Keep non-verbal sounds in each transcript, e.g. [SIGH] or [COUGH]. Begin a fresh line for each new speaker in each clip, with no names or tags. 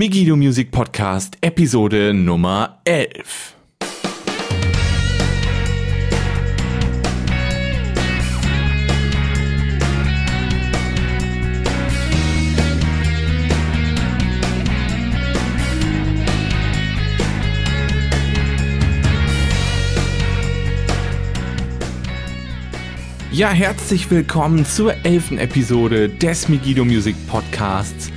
Migido Music Podcast, Episode Nummer 11. Ja, herzlich willkommen zur elften Episode des Migido Music Podcasts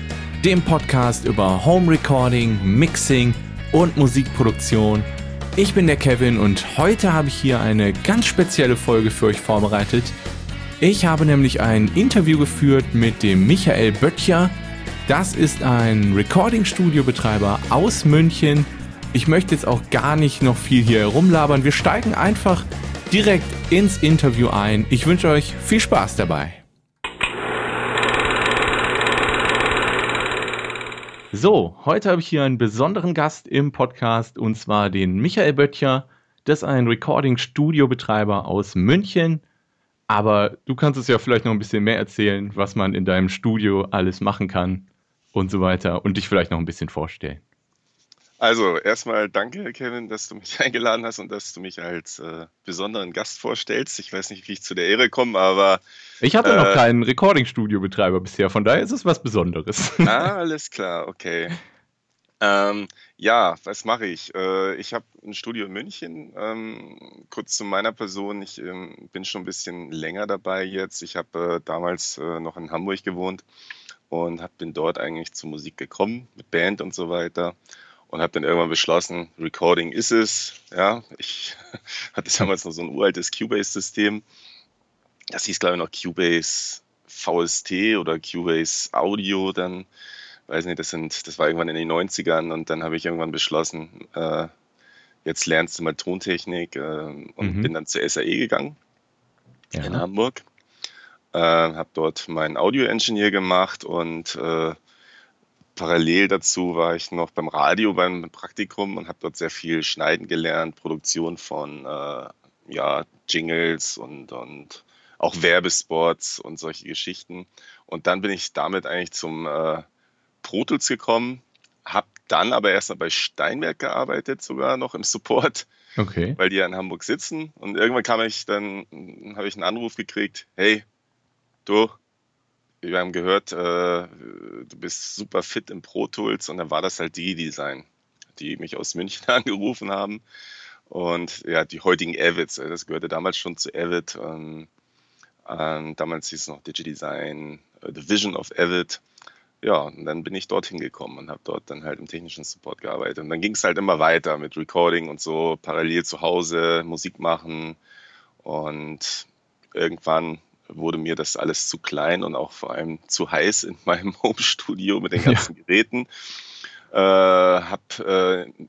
dem Podcast über Home Recording, Mixing und Musikproduktion. Ich bin der Kevin und heute habe ich hier eine ganz spezielle Folge für euch vorbereitet. Ich habe nämlich ein Interview geführt mit dem Michael Böttcher. Das ist ein Recording-Studio-Betreiber aus München. Ich möchte jetzt auch gar nicht noch viel hier herumlabern. Wir steigen einfach direkt ins Interview ein. Ich wünsche euch viel Spaß dabei. So, heute habe ich hier einen besonderen Gast im Podcast und zwar den Michael Böttcher. Das ist ein Recording-Studio-Betreiber aus München. Aber du kannst es ja vielleicht noch ein bisschen mehr erzählen, was man in deinem Studio alles machen kann und so weiter und dich vielleicht noch ein bisschen vorstellen.
Also erstmal danke, Kevin, dass du mich [LAUGHS] eingeladen hast und dass du mich als äh, besonderen Gast vorstellst. Ich weiß nicht, wie ich zu der Ehre komme, aber.
Ich hatte äh, noch keinen Recording-Studio-Betreiber bisher, von daher ist es was Besonderes.
Ah, [LAUGHS] alles klar, okay. Ähm, ja, was mache ich? Äh, ich habe ein Studio in München. Ähm, kurz zu meiner Person, ich ähm, bin schon ein bisschen länger dabei jetzt. Ich habe äh, damals äh, noch in Hamburg gewohnt und hab, bin dort eigentlich zur Musik gekommen, mit Band und so weiter und habe dann irgendwann beschlossen, Recording ist es. Ja, ich [LAUGHS] hatte damals noch so ein uraltes Cubase-System. Das hieß, glaube ich, noch Cubase VST oder Cubase Audio dann. Weiß nicht, das, sind, das war irgendwann in den 90ern und dann habe ich irgendwann beschlossen, äh, jetzt lernst du mal Tontechnik äh, und mhm. bin dann zur SAE gegangen ja. in Hamburg. Äh, habe dort meinen Audio-Engineer gemacht und äh, parallel dazu war ich noch beim Radio beim Praktikum und habe dort sehr viel schneiden gelernt, Produktion von äh, ja, Jingles und, und auch Werbespots und solche Geschichten. Und dann bin ich damit eigentlich zum äh, Pro Tools gekommen, habe dann aber erst mal bei Steinberg gearbeitet, sogar noch im Support, okay. weil die ja in Hamburg sitzen. Und irgendwann kam ich dann, habe ich einen Anruf gekriegt, hey, du, wir haben gehört, äh, du bist super fit im Pro Tools und dann war das halt die Design, die mich aus München [LAUGHS] angerufen haben. Und ja, die heutigen Avids, äh, das gehörte damals schon zu Avid. Ähm, ähm, damals hieß es noch DigiDesign, äh, The Vision of Avid. Ja, und dann bin ich dorthin gekommen und habe dort dann halt im technischen Support gearbeitet. Und dann ging es halt immer weiter mit Recording und so, parallel zu Hause, Musik machen. Und irgendwann wurde mir das alles zu klein und auch vor allem zu heiß in [LAUGHS] meinem Home-Studio mit den ganzen ja. Geräten. Äh, habe äh,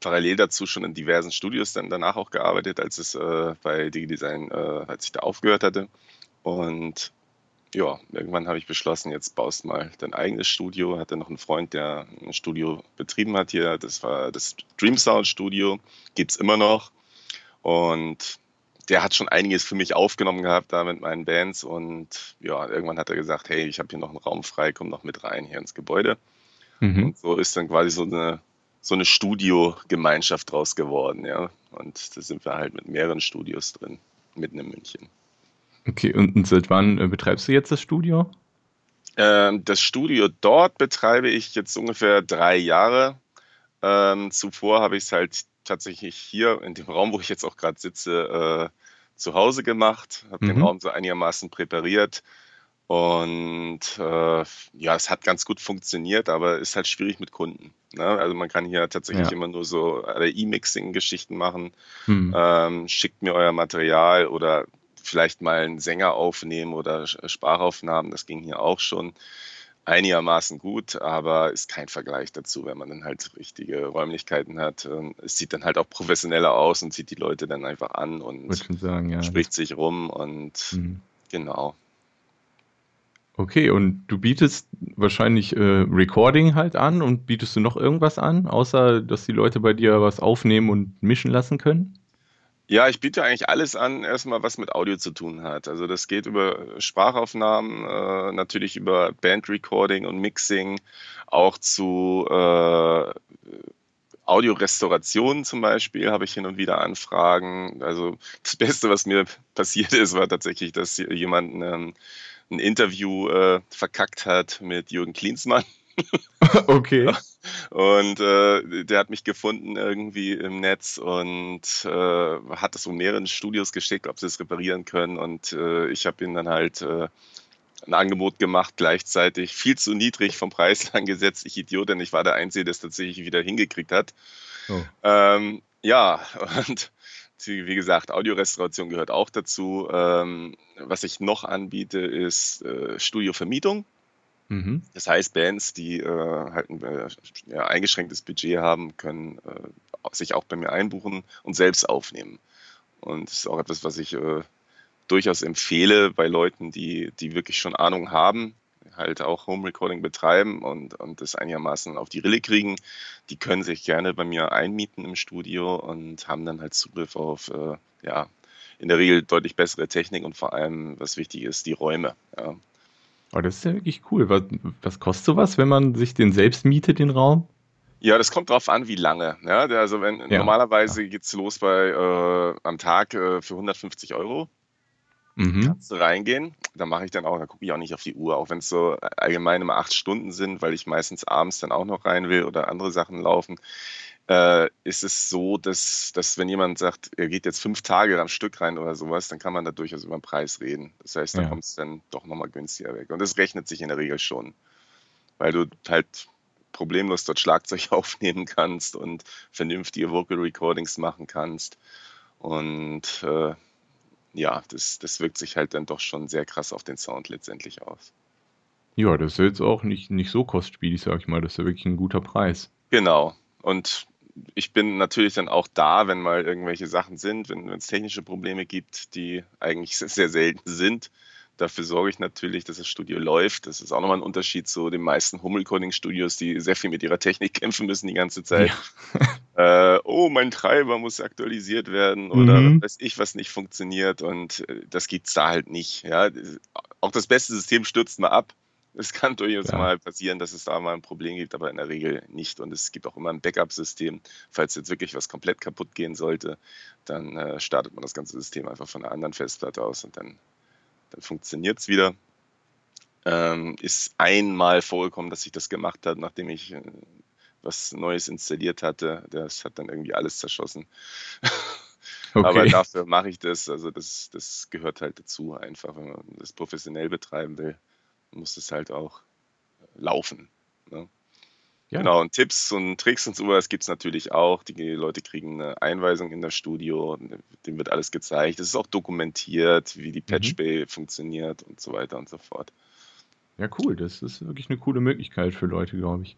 parallel dazu schon in diversen Studios dann danach auch gearbeitet, als es äh, bei DigiDesign, äh, als ich da aufgehört hatte. Und ja, irgendwann habe ich beschlossen, jetzt baust mal dein eigenes Studio. Hatte noch einen Freund, der ein Studio betrieben hat hier. Das war das Dream Sound Studio. Gibt es immer noch. Und der hat schon einiges für mich aufgenommen gehabt da mit meinen Bands und ja, irgendwann hat er gesagt, hey, ich habe hier noch einen Raum frei, komm noch mit rein hier ins Gebäude. Mhm. Und so ist dann quasi so eine, so eine Studio-Gemeinschaft draus geworden, ja. Und da sind wir halt mit mehreren Studios drin, mitten in München.
Okay, und, seit wann äh, betreibst du jetzt das Studio?
Ähm, das Studio dort betreibe ich jetzt ungefähr drei Jahre. Ähm, zuvor habe ich es halt tatsächlich hier in dem Raum, wo ich jetzt auch gerade sitze, äh, zu Hause gemacht, habe mhm. den Raum so einigermaßen präpariert. Und äh, ja, es hat ganz gut funktioniert, aber ist halt schwierig mit Kunden. Ne? Also man kann hier tatsächlich ja. immer nur so E-Mixing-Geschichten machen. Mhm. Ähm, schickt mir euer Material oder vielleicht mal einen Sänger aufnehmen oder Sprachaufnahmen, das ging hier auch schon einigermaßen gut, aber ist kein Vergleich dazu, wenn man dann halt richtige Räumlichkeiten hat. Es sieht dann halt auch professioneller aus und zieht die Leute dann einfach an und sagen, ja. spricht sich rum und mhm. genau.
Okay, und du bietest wahrscheinlich äh, Recording halt an und bietest du noch irgendwas an, außer dass die Leute bei dir was aufnehmen und mischen lassen können?
Ja, ich biete eigentlich alles an, erstmal was mit Audio zu tun hat. Also das geht über Sprachaufnahmen, äh, natürlich über Bandrecording und Mixing, auch zu äh, Audiorestaurationen zum Beispiel habe ich hin und wieder Anfragen. Also das Beste, was mir passiert ist, war tatsächlich, dass jemand ein, ein Interview äh, verkackt hat mit Jürgen Klinsmann. [LAUGHS]
Okay.
Und äh, der hat mich gefunden irgendwie im Netz und äh, hat es so mehreren Studios geschickt, ob sie es reparieren können. Und äh, ich habe ihm dann halt äh, ein Angebot gemacht, gleichzeitig viel zu niedrig vom Preis [LAUGHS] angesetzt. Ich Idiot, denn ich war der Einzige, der es tatsächlich wieder hingekriegt hat. Oh. Ähm, ja, und [LAUGHS] wie gesagt, Audiorestauration gehört auch dazu. Ähm, was ich noch anbiete, ist äh, Studiovermietung. Mhm. Das heißt, Bands, die äh, halt ein äh, ja, eingeschränktes Budget haben, können äh, sich auch bei mir einbuchen und selbst aufnehmen. Und das ist auch etwas, was ich äh, durchaus empfehle bei Leuten, die, die wirklich schon Ahnung haben, halt auch Home Recording betreiben und, und das einigermaßen auf die Rille kriegen. Die können sich gerne bei mir einmieten im Studio und haben dann halt Zugriff auf, äh, ja, in der Regel deutlich bessere Technik und vor allem, was wichtig ist, die Räume. Ja.
Oh, das ist ja wirklich cool. Was, was kostet sowas, wenn man sich den selbst mietet, den Raum?
Ja, das kommt drauf an, wie lange. Ja, also wenn ja, normalerweise ja. geht es los bei äh, am Tag äh, für 150 Euro. Mhm. Kannst du reingehen. Da mache ich dann auch, da gucke ich auch nicht auf die Uhr, auch wenn es so allgemein immer acht Stunden sind, weil ich meistens abends dann auch noch rein will oder andere Sachen laufen äh, ist es so, dass, dass wenn jemand sagt, er geht jetzt fünf Tage am Stück rein oder sowas, dann kann man da durchaus über den Preis reden. Das heißt, da ja. kommt es dann doch nochmal günstiger weg. Und das rechnet sich in der Regel schon, weil du halt problemlos dort Schlagzeug [LAUGHS] aufnehmen kannst und vernünftige Vocal Recordings machen kannst. Und äh, ja, das, das wirkt sich halt dann doch schon sehr krass auf den Sound letztendlich aus.
Ja, das ist jetzt auch nicht, nicht so kostspielig, sag ich mal. Das ist ja wirklich ein guter Preis.
Genau. Und ich bin natürlich dann auch da, wenn mal irgendwelche Sachen sind, wenn es technische Probleme gibt, die eigentlich sehr selten sind. Dafür sorge ich natürlich, dass das Studio läuft. Das ist auch nochmal ein Unterschied zu den meisten Home-Recording-Studios, die sehr viel mit ihrer Technik [LAUGHS] kämpfen müssen die ganze Zeit. Ja. äh, oh, mein Treiber muss aktualisiert werden oder mhm. weiß ich, was nicht funktioniert. Und äh, das gibt es da halt nicht. Ja? Auch das beste System stürzt mal ab. Es kann durchaus ja. mal passieren, dass es da mal ein Problem gibt, aber in der Regel nicht. Und es gibt auch immer ein Backup-System. Falls jetzt wirklich was komplett kaputt gehen sollte, dann äh, startet man das ganze System einfach von einer anderen Festplatte aus und dann, dann funktioniert es wieder. Ähm, ist einmal vorgekommen, dass ich das gemacht habe, nachdem ich äh, was Neues installiert hatte. Das hat dann irgendwie alles zerschossen. [LAUGHS] Okay. Aber dafür mache ich das. Also das, das gehört halt dazu, einfach, wenn man das professionell betreiben will muss es halt auch laufen. Ne? Ja. Genau, und Tipps und Tricks und sowas gibt es natürlich auch. Die Leute kriegen eine Einweisung in das Studio, dem wird alles gezeigt. Es ist auch dokumentiert, wie die Patch mhm. Bay mhm. funktioniert und so weiter und so fort.
Ja, cool. Das ist wirklich eine coole Möglichkeit für Leute, glaube ich.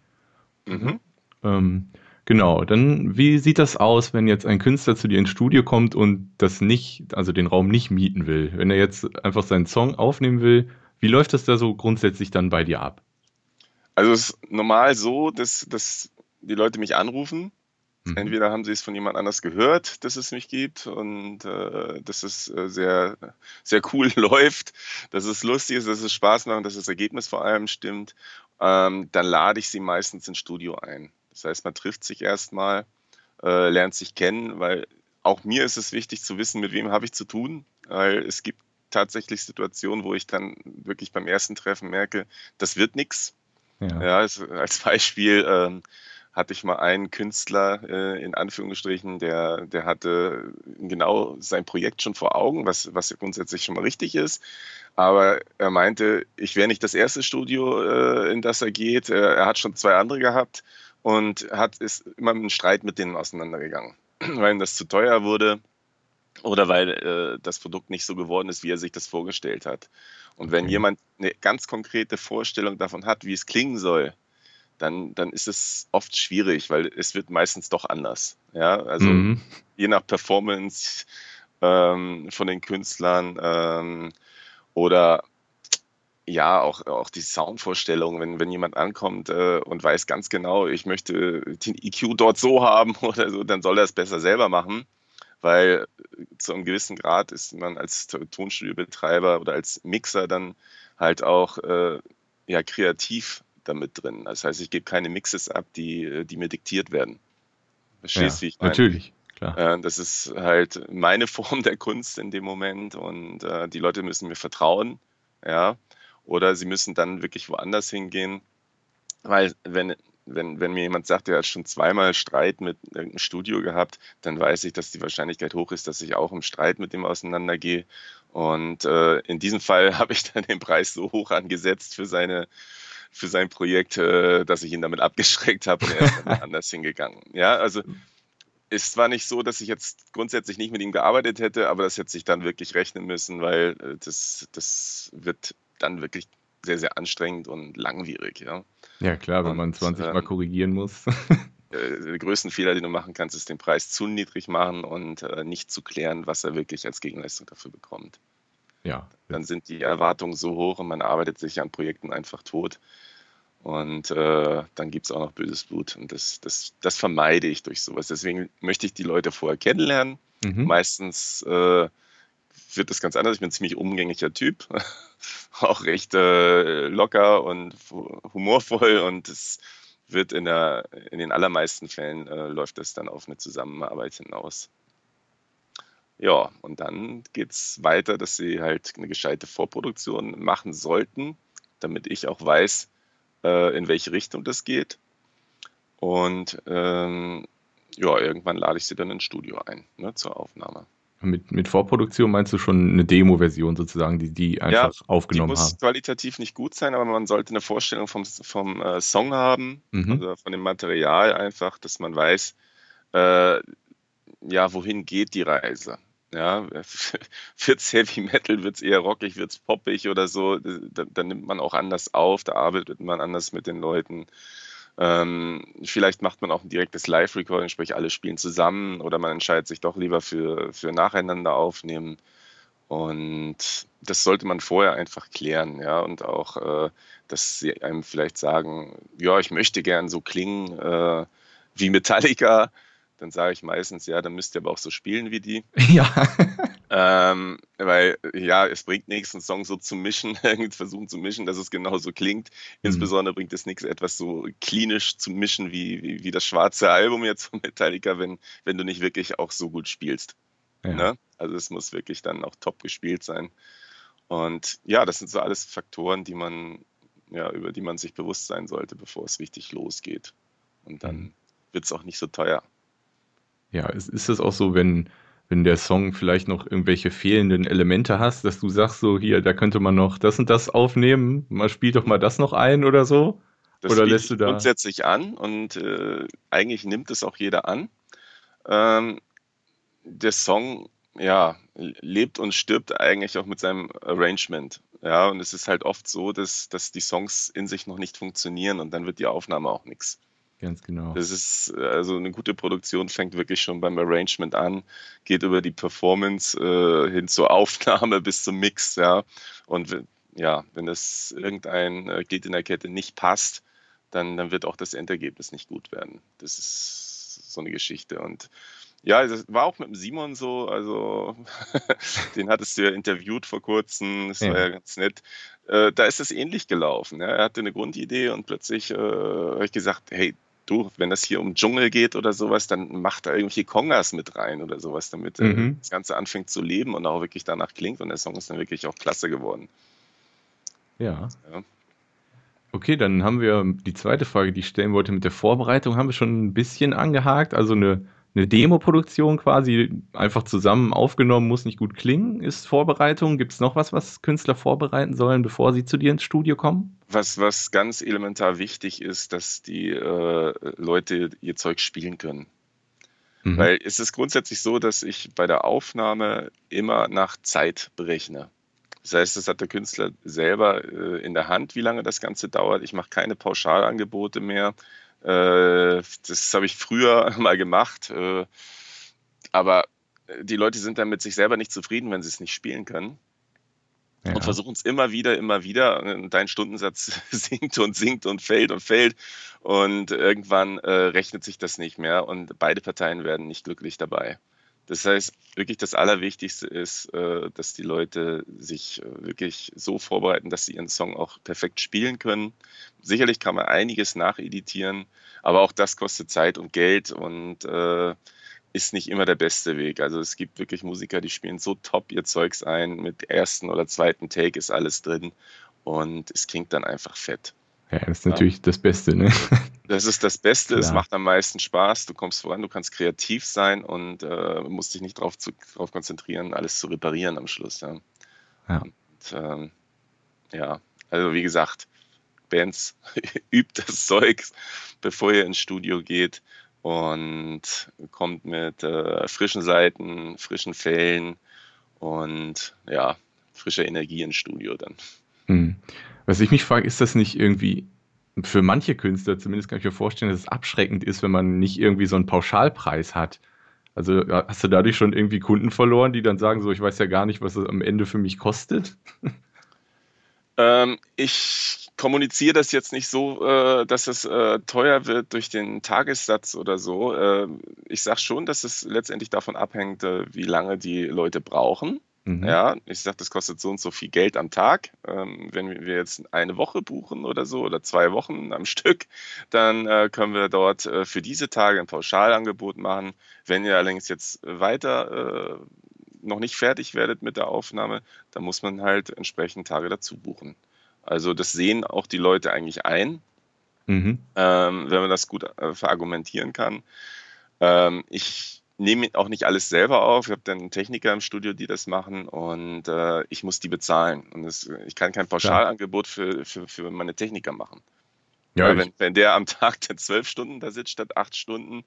Mhm. Ähm, genau, dann wie sieht das aus, wenn jetzt ein Künstler zu dir ins Studio kommt und das nicht, also den Raum nicht mieten will? Wenn er jetzt einfach seinen Song aufnehmen will, wie läuft das da so grundsätzlich dann bei dir ab?
Also es ist normal so, dass, dass die Leute mich anrufen. Mhm. Entweder haben sie es von jemand anders gehört, dass es mich gibt und äh, dass es äh, sehr, sehr cool [LAUGHS] läuft, dass es lustig ist, dass es Spaß macht und dass das Ergebnis vor allem stimmt. Ähm, dann lade ich sie meistens ins Studio ein. Das heißt, man trifft sich erstmal, äh, lernt sich kennen, weil auch mir ist es wichtig zu wissen, mit wem habe ich zu tun, weil es gibt tatsächlich Situationen, wo ich dann wirklich beim ersten Treffen merke, das wird nichts. Ja. ja also als Beispiel ähm, hatte ich mal einen Künstler äh, in Anführungsstrichen, der, der hatte genau sein Projekt schon vor Augen, was, was grundsätzlich schon mal richtig ist. Aber er meinte, ich wäre nicht das erste Studio, äh, in das er geht. Er, er hat schon zwei andere gehabt und hat, ist immer mit einem Streit mit denen auseinandergegangen, [CLEARS THROAT] weil ihm das zu teuer wurde oder weil äh, das Produkt nicht so geworden ist, wie er sich das vorgestellt hat. Und wenn okay. jemand eine ganz konkrete Vorstellung davon hat, wie es klingen soll, dann, dann ist es oft schwierig, weil es wird meistens doch anders. Ja, also mhm. je nach Performance ähm, von den Künstlern ähm, oder ja, auch, auch die Soundvorstellung, wenn, wenn jemand ankommt äh, und weiß ganz genau, ich möchte den EQ dort so haben [LAUGHS] oder so, dann soll er es besser selber machen weil zu einem gewissen Grad ist man als Tonstudiobetreiber oder als Mixer dann halt auch äh, ja, kreativ damit drin. Das heißt, ich gebe keine Mixes ab, die, die mir diktiert werden.
Verstehst du, ja, wie ich meine? Natürlich. Klar.
Äh, das ist halt meine [LAUGHS] Form der Kunst in dem Moment und äh, die Leute müssen mir vertrauen, ja, oder sie müssen dann wirklich woanders hingehen, weil wenn, wenn, wenn mir jemand sagt, er hat schon zweimal Streit mit irgendeinem Studio gehabt, dann weiß ich, dass die Wahrscheinlichkeit hoch ist, dass ich auch im Streit mit dem auseinandergehe. Und äh, in diesem Fall [LAUGHS] habe ich dann den Preis so hoch angesetzt für seine für sein Projekt, äh, dass ich ihn damit abgeschreckt habe und er ist dann [LAUGHS] anders hingegangen. Ja, also ist zwar nicht so, dass ich jetzt grundsätzlich nicht mit ihm gearbeitet hätte, aber das hätte sich dann wirklich rechnen müssen, weil äh, das, das wird dann wirklich sehr, sehr anstrengend und langwierig. Ja,
ja klar, wenn und, man 20 Mal ähm, korrigieren muss.
Äh, der größten Fehler, den du machen kannst, ist den Preis zu niedrig machen und äh, nicht zu klären, was er wirklich als Gegenleistung dafür bekommt. Ja. Dann sind die Erwartungen so hoch und man arbeitet sich an Projekten einfach tot. Und äh, dann gibt es auch noch böses Blut. Und das, das, das vermeide ich durch sowas. Deswegen möchte ich die Leute vorher kennenlernen. Mhm. Meistens äh, wird das ganz anders. Ich bin ein ziemlich umgänglicher Typ, [LAUGHS] auch recht äh, locker und humorvoll und es wird in, der, in den allermeisten Fällen äh, läuft das dann auf eine Zusammenarbeit hinaus. Ja, und dann geht es weiter, dass sie halt eine gescheite Vorproduktion machen sollten, damit ich auch weiß, äh, in welche Richtung das geht. Und ähm, ja, irgendwann lade ich sie dann ins Studio ein ne, zur Aufnahme.
Mit, mit Vorproduktion meinst du schon eine Demo-Version sozusagen, die die einfach ja, aufgenommen haben? Die muss
haben. qualitativ nicht gut sein, aber man sollte eine Vorstellung vom, vom äh, Song haben, mhm. also von dem Material einfach, dass man weiß, äh, ja, wohin geht die Reise. Ja, [LAUGHS] wird's Heavy Metal, wird es eher rockig, wird es poppig oder so, da, da, nimmt man auch anders auf, da arbeitet man anders mit den Leuten. Ähm, vielleicht macht man auch ein direktes Live-Recording, sprich alle spielen zusammen oder man entscheidet sich doch lieber für, für nacheinander aufnehmen. Und das sollte man vorher einfach klären, ja, und auch, äh, dass sie einem vielleicht sagen, ja, ich möchte gern so klingen äh, wie Metallica, dann sage ich meistens, ja, dann müsst ihr aber auch so spielen wie die. [LAUGHS]
Ja.
Ähm, weil, ja, es bringt nichts, einen Song so zu mischen, [LAUGHS] irgendwie versuchen zu mischen, dass es genauso klingt. Mhm. Insbesondere bringt es nichts, etwas so klinisch zu mischen wie, wie, wie, das schwarze Album jetzt von Metallica, wenn, wenn du nicht wirklich auch so gut spielst. Ja. Ne? Also es muss wirklich dann auch top gespielt sein. Und ja, das sind so alles Faktoren, die man, ja, über die man sich bewusst sein sollte, bevor es richtig losgeht. Und dann mhm. wird es auch nicht so teuer.
Ja, ist, ist es auch so, wenn, wenn der Song vielleicht noch irgendwelche fehlenden Elemente hast, dass du sagst, so hier, da könnte man noch das und das aufnehmen, man spielt doch mal das noch ein oder so?
Das oder lässt du da grundsätzlich an und äh, eigentlich nimmt es auch jeder an. Ähm, der Song ja, lebt und stirbt eigentlich auch mit seinem Arrangement. Ja, und es ist halt oft so, dass, dass die Songs in sich noch nicht funktionieren und dann wird die Aufnahme auch nichts.
Ganz genau.
Das ist, also eine gute Produktion fängt wirklich schon beim Arrangement an, geht über die Performance äh, hin zur Aufnahme [LAUGHS] bis zum Mix, ja. Und ja, wenn das irgendein äh, Glied in der Kette nicht passt, dann, dann wird auch das Endergebnis nicht gut werden. Das ist so eine Geschichte. Und ja, das war auch mit dem Simon so, also [LAUGHS] den hattest du ja interviewt vor kurzem, das ja. war ja ganz nett. Äh, da ist es ähnlich gelaufen. Ja. Er hatte eine Grundidee und plötzlich äh, habe ich gesagt, hey, du, wenn das hier um Dschungel geht oder sowas, dann macht da irgendwelche Kongas mit rein oder sowas, damit äh, mhm. das Ganze anfängt zu leben und auch wirklich danach klingt und der Song ist dann wirklich auch klasse geworden.
Ja. ja. Okay, dann haben wir die zweite Frage, die ich stellen wollte mit der Vorbereitung, haben wir schon ein bisschen angehakt. Also eine eine Demo-Produktion quasi einfach zusammen aufgenommen, muss nicht gut klingen, ist Vorbereitung. Gibt es noch was, was Künstler vorbereiten sollen, bevor sie zu dir ins Studio kommen?
Was, was ganz elementar wichtig ist, dass die äh, Leute ihr Zeug spielen können. Mhm. Weil es ist grundsätzlich so, dass ich bei der Aufnahme immer nach Zeit berechne. Das heißt, das hat der Künstler selber äh, in der Hand, wie lange das Ganze dauert. Ich mache keine Pauschalangebote mehr, das habe ich früher [LAUGHS] mal gemacht. Äh, aber die Leute sind dann mit sich selber nicht zufrieden, wenn sie es nicht spielen können. Ja. Und versuchen es immer wieder, immer wieder. Und dein Stundensatz [LAUGHS] sinkt und sinkt und fällt und fällt. Und irgendwann äh, rechnet sich das nicht mehr und beide Parteien werden nicht glücklich dabei. Das heißt, wirklich das Allerwichtigste ist, äh, dass die Leute sich äh, wirklich so vorbereiten, dass sie ihren Song auch perfekt spielen können. Sicherlich kann man einiges nacheditieren, aber auch das kostet Zeit und Geld und äh, ist nicht immer der beste Weg. Also es gibt wirklich Musiker, die spielen so top ihr Zeugs ein, mit ersten oder zweiten Take ist alles drin und es klingt dann einfach fett.
Ja, das ist natürlich ja. das Beste, ne? [LAUGHS]
Das ist das Beste, Klar. es macht am meisten Spaß, du kommst voran, du kannst kreativ sein und äh, musst dich nicht darauf drauf konzentrieren, alles zu reparieren am Schluss. Ja, ja. Und, ähm, ja. also wie gesagt, Bands [LAUGHS] übt das Zeug, bevor ihr ins Studio geht und kommt mit äh, frischen Seiten, frischen Fällen und ja, frischer Energie ins Studio dann.
Hm. Was ich mich frage, ist das nicht irgendwie für manche Künstler, zumindest kann ich mir vorstellen, dass es abschreckend ist, wenn man nicht irgendwie so einen Pauschalpreis hat. Also hast du dadurch schon irgendwie Kunden verloren, die dann sagen, so, ich weiß ja gar nicht, was es am Ende für mich kostet? [LAUGHS]
Ähm, ich kommuniziere das jetzt nicht so, äh, dass es äh, teuer wird durch den Tagessatz oder so. Äh, ich sage schon, dass es letztendlich davon abhängt, äh, wie lange die Leute brauchen. Mhm. Ja, ich sage, das kostet so und so viel Geld am Tag. Ähm, wenn wir jetzt eine Woche buchen oder so oder zwei Wochen am [LAUGHS] Stück, dann äh, können wir dort äh, für diese Tage ein Pauschalangebot machen. Wenn ihr allerdings jetzt weiter äh, noch nicht fertig werdet mit der Aufnahme, dann muss man halt entsprechend Tage dazu buchen. Also das sehen auch die Leute eigentlich ein, mhm. ähm, wenn man das gut äh, verargumentieren kann. Ähm, ich nehme auch nicht alles selber auf. Ich habe dann Techniker im Studio, die das machen und äh, ich muss die bezahlen. Und das, ich kann kein Pauschalangebot für, für, für meine Techniker machen. Ja, wenn, wenn der am Tag [LAUGHS] dann zwölf Stunden da sitzt statt acht Stunden,